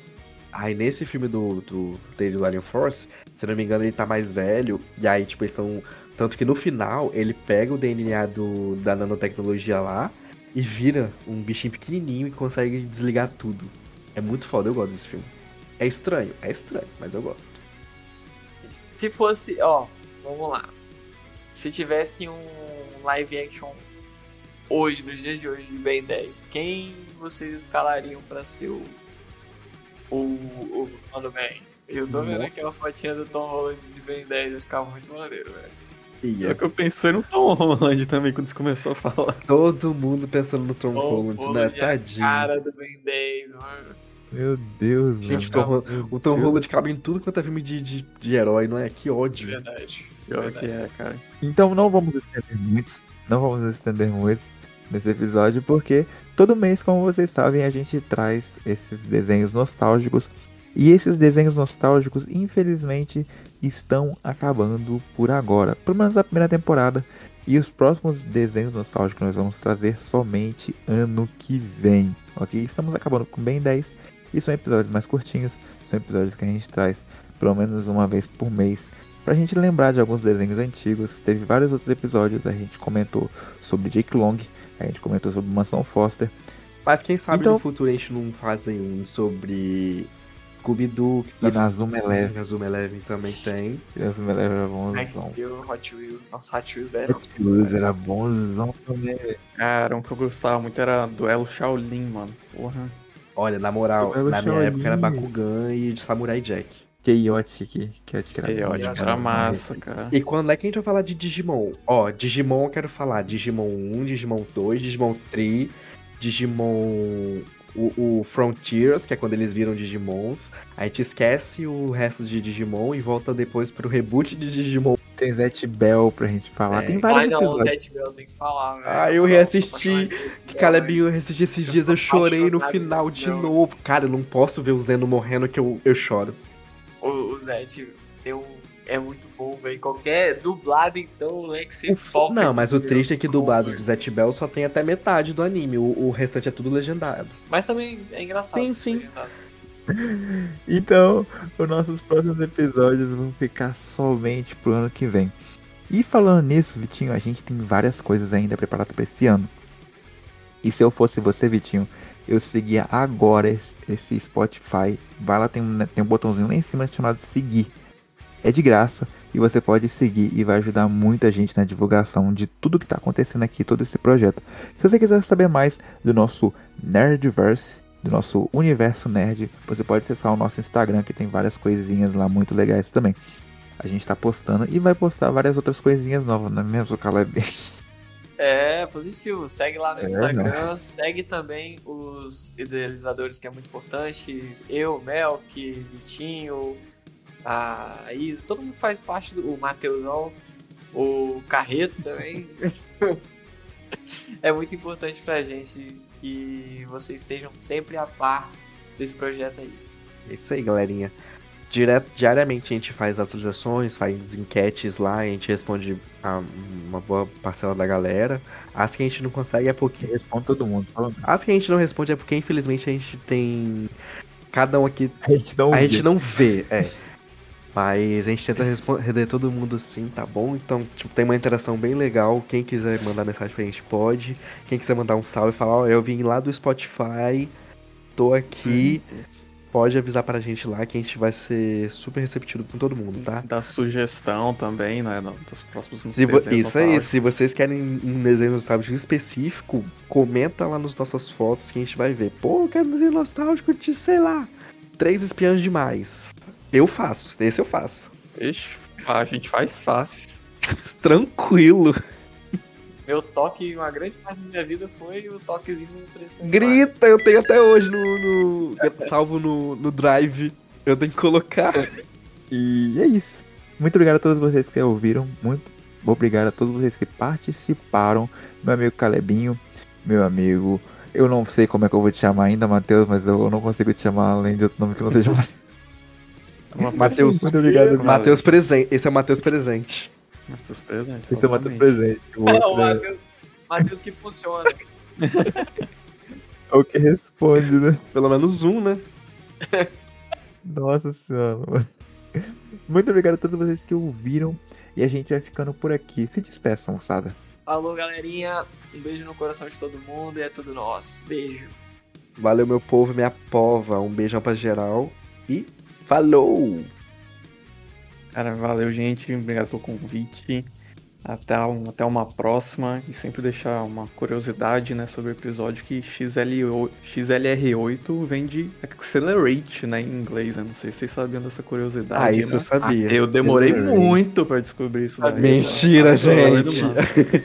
Aí nesse filme do, do dele do Alien Force, se não me engano, ele tá mais velho. E aí, tipo, eles estão. Tanto que no final ele pega o DNA do, da nanotecnologia lá e vira um bichinho pequenininho e consegue desligar tudo. É muito foda, eu gosto desse filme. É estranho, é estranho, mas eu gosto.
Se fosse, ó, vamos lá. Se tivesse um live action hoje, nos dias de hoje, de Ben 10, quem vocês escalariam pra ser o. O. O Mano Ben? Eu tô vendo
Nossa.
uma fotinha do Tom Holland de Ben 10, vai ficar muito maneiro, velho.
E
É
é
que eu pensei no Tom Holland também quando você começou a falar.
todo mundo pensando no Tom
Tom
Holland, né?
Holland é a
Tadinho.
Cara do Ben 10, mano.
Meu Deus,
Gente, o
mano.
Tom, o Tom Holland cabe em tudo quanto é filme de, de, de herói, não é? Que
De
ódio.
verdade.
Pior
Verdade.
que é, cara.
Então não vamos estender muito. Não vamos estender muito. nesse episódio, porque todo mês, como vocês sabem, a gente traz esses desenhos nostálgicos. E esses desenhos nostálgicos, infelizmente, estão acabando por agora. Pelo menos a primeira temporada. E os próximos desenhos nostálgicos nós vamos trazer somente ano que vem. Ok? Estamos acabando com bem 10. E são episódios mais curtinhos. São episódios que a gente traz pelo menos uma vez por mês. Pra gente lembrar de alguns desenhos antigos. Teve vários outros episódios. A gente comentou sobre Jake Long. A gente comentou sobre Mansão Foster.
Mas quem sabe
Então-
no futuro a gente não faz aí um sobre Scooby-Doo, que
E na Zuma Eleven.
na Zuma Eleven também tem.
Na Zuma Eleven era bom. Então.
Hot Wheels, nossa, Hot Wheels era
Hot Wheels era bonzão também.
Cara, um que eu gostava muito era Duelo Shaolin, mano. Porra.
Olha, na moral,
Duelo
na minha
Shaolin.
época era Bakugan e Samurai Jack.
Chaotic, que Chaotic era
É,
bom
ótimo,
demais,
era
né?
massa, cara.
E quando é que a gente vai falar de Digimon? Ó, Digimon eu quero falar Digimon 1, Digimon 2, Digimon 3, Digimon. O, o Frontiers, que é quando eles viram Digimons. A gente esquece o resto de Digimon e volta depois pro reboot de Digimon.
Tem Zet Bell pra gente falar.
É.
Tem
Ai,
vários
não, o
episódios.
Zé Bell tem que falar, velho.
Ah, eu reassisti. Que
Bell,
Calebinho, eu assisti esses
Eu
dias, eu chorei no final de novo. Cara, eu não posso ver o Zeno morrendo que eu, eu choro.
O, o um. É muito bom, velho. Qualquer dublado, então, o moleque se foca.
não,
de
mas o triste é que dublado de Zet Bell só tem até metade do anime. O, o restante é tudo legendado.
Mas também é engraçado.
Sim, sim.
Então, os nossos próximos episódios vão ficar somente pro ano que vem. E falando nisso, Vitinho, a gente tem várias coisas ainda preparadas para esse ano. E se eu fosse você, Vitinho, eu seguia agora esse, Spotify. Vai lá, tem um, tem um botãozinho lá em cima chamado seguir. É de graça e você pode seguir e vai ajudar muita gente na divulgação de tudo que está acontecendo aqui, todo esse projeto. Se você quiser saber mais do nosso Nerdverse, do nosso universo nerd, você pode acessar o nosso Instagram que tem várias coisinhas lá muito legais também. A gente tá postando e vai postar várias outras coisinhas novas, não é mesmo, Caleb?
É, positivo. Segue lá no
É,
Instagram. Segue também os idealizadores, que é muito importante. Eu, Melk, Vitinho, a Isa, todo mundo faz parte do o Mateusão, o Carreto também. é muito importante pra gente que vocês estejam sempre a par desse projeto aí.
É isso aí, galerinha. Direto, diariamente a gente faz atualizações, faz enquetes lá, a gente responde a uma boa parcela da galera. As que a gente não consegue é porque.
Responde todo mundo.
As que a gente não responde é porque, infelizmente, a gente tem. Cada um aqui.
A gente não
A
vê.
gente não vê, é. Mas a gente tenta responder todo mundo sim, tá bom? Então, tipo, tem uma interação bem legal. Quem quiser mandar mensagem pra gente pode. Quem quiser mandar um salve e falar, ó, eu vim lá do Spotify, tô aqui. Pode avisar pra gente lá que a gente vai ser super receptivo com todo mundo, tá?
Dá sugestão também, né? Dos próximos
Se
desenhos
Isso aí, se vocês querem um desenho nostálgico específico, comenta lá nas nossas fotos que a gente vai ver. Pô, eu quero um desenho nostálgico de, sei lá, três espiãs demais. Eu faço, esse eu faço.
Ixi, a gente faz fácil.
Tranquilo.
Meu toque, uma grande parte da minha vida foi o toquezinho no 3
Grita, eu tenho até hoje no. no- salvo no, no drive. Eu tenho que colocar.
E é isso. Muito obrigado a todos vocês que ouviram. Muito obrigado a todos vocês que participaram. Meu amigo Calebinho, meu amigo. Eu não sei como é que eu vou te chamar ainda, Matheus, mas eu não consigo te chamar além de outro nome que não seja Matheus.
Matheus.
Muito obrigado,
Matheus presente. Esse é o Matheus presente.
Matheus presente.
Esse é o Matheus presente. O
É,
outro
o
é
Matheus, Matheus que funciona.
o que responde, né?
Pelo menos um, né?
Nossa senhora. Muito obrigado a todos vocês que ouviram. E a gente vai ficando por aqui. Se despeçam, moçada.
Falou, galerinha. Um beijo no coração de todo mundo e é tudo nosso. Beijo.
Valeu, meu povo, minha pova. Um beijão pra geral. E falou!
Cara, valeu, gente. Obrigado pelo convite. Até, um- até uma próxima. E sempre deixar uma curiosidade, né, sobre o episódio que XL, XLR8 vem de Accelerate, né, em inglês. Eu não sei se vocês sabiam dessa curiosidade,
Ah, isso
né?
eu sabia.
Eu demorei
Accelerate.
muito pra descobrir isso daí.
Mentira,
Ah, doido,
gente.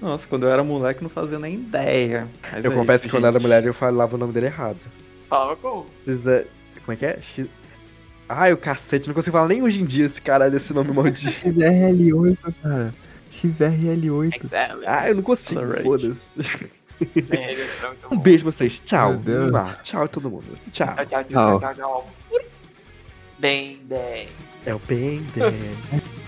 Nossa, quando eu era moleque não fazia nem ideia. Mas
Eu
é
confesso
isso,
que quando eu era
gente.
mulher eu falava o nome dele errado.
Fala como?
Como é que é? X... Ai, o cacete, não consigo falar nem hoje em dia esse caralho, esse nome maldito.
XRL8, cara. XRL8.
Excel.
Ah, eu não consigo, foda-se.
É muito
Um beijo pra vocês. Tchau.
Meu Deus.
Vá. Tchau todo mundo. Tchau.
Tchau, tchau,
Tchau.
tchau, tchau, tchau. Bem, bem.
É o bem, bem.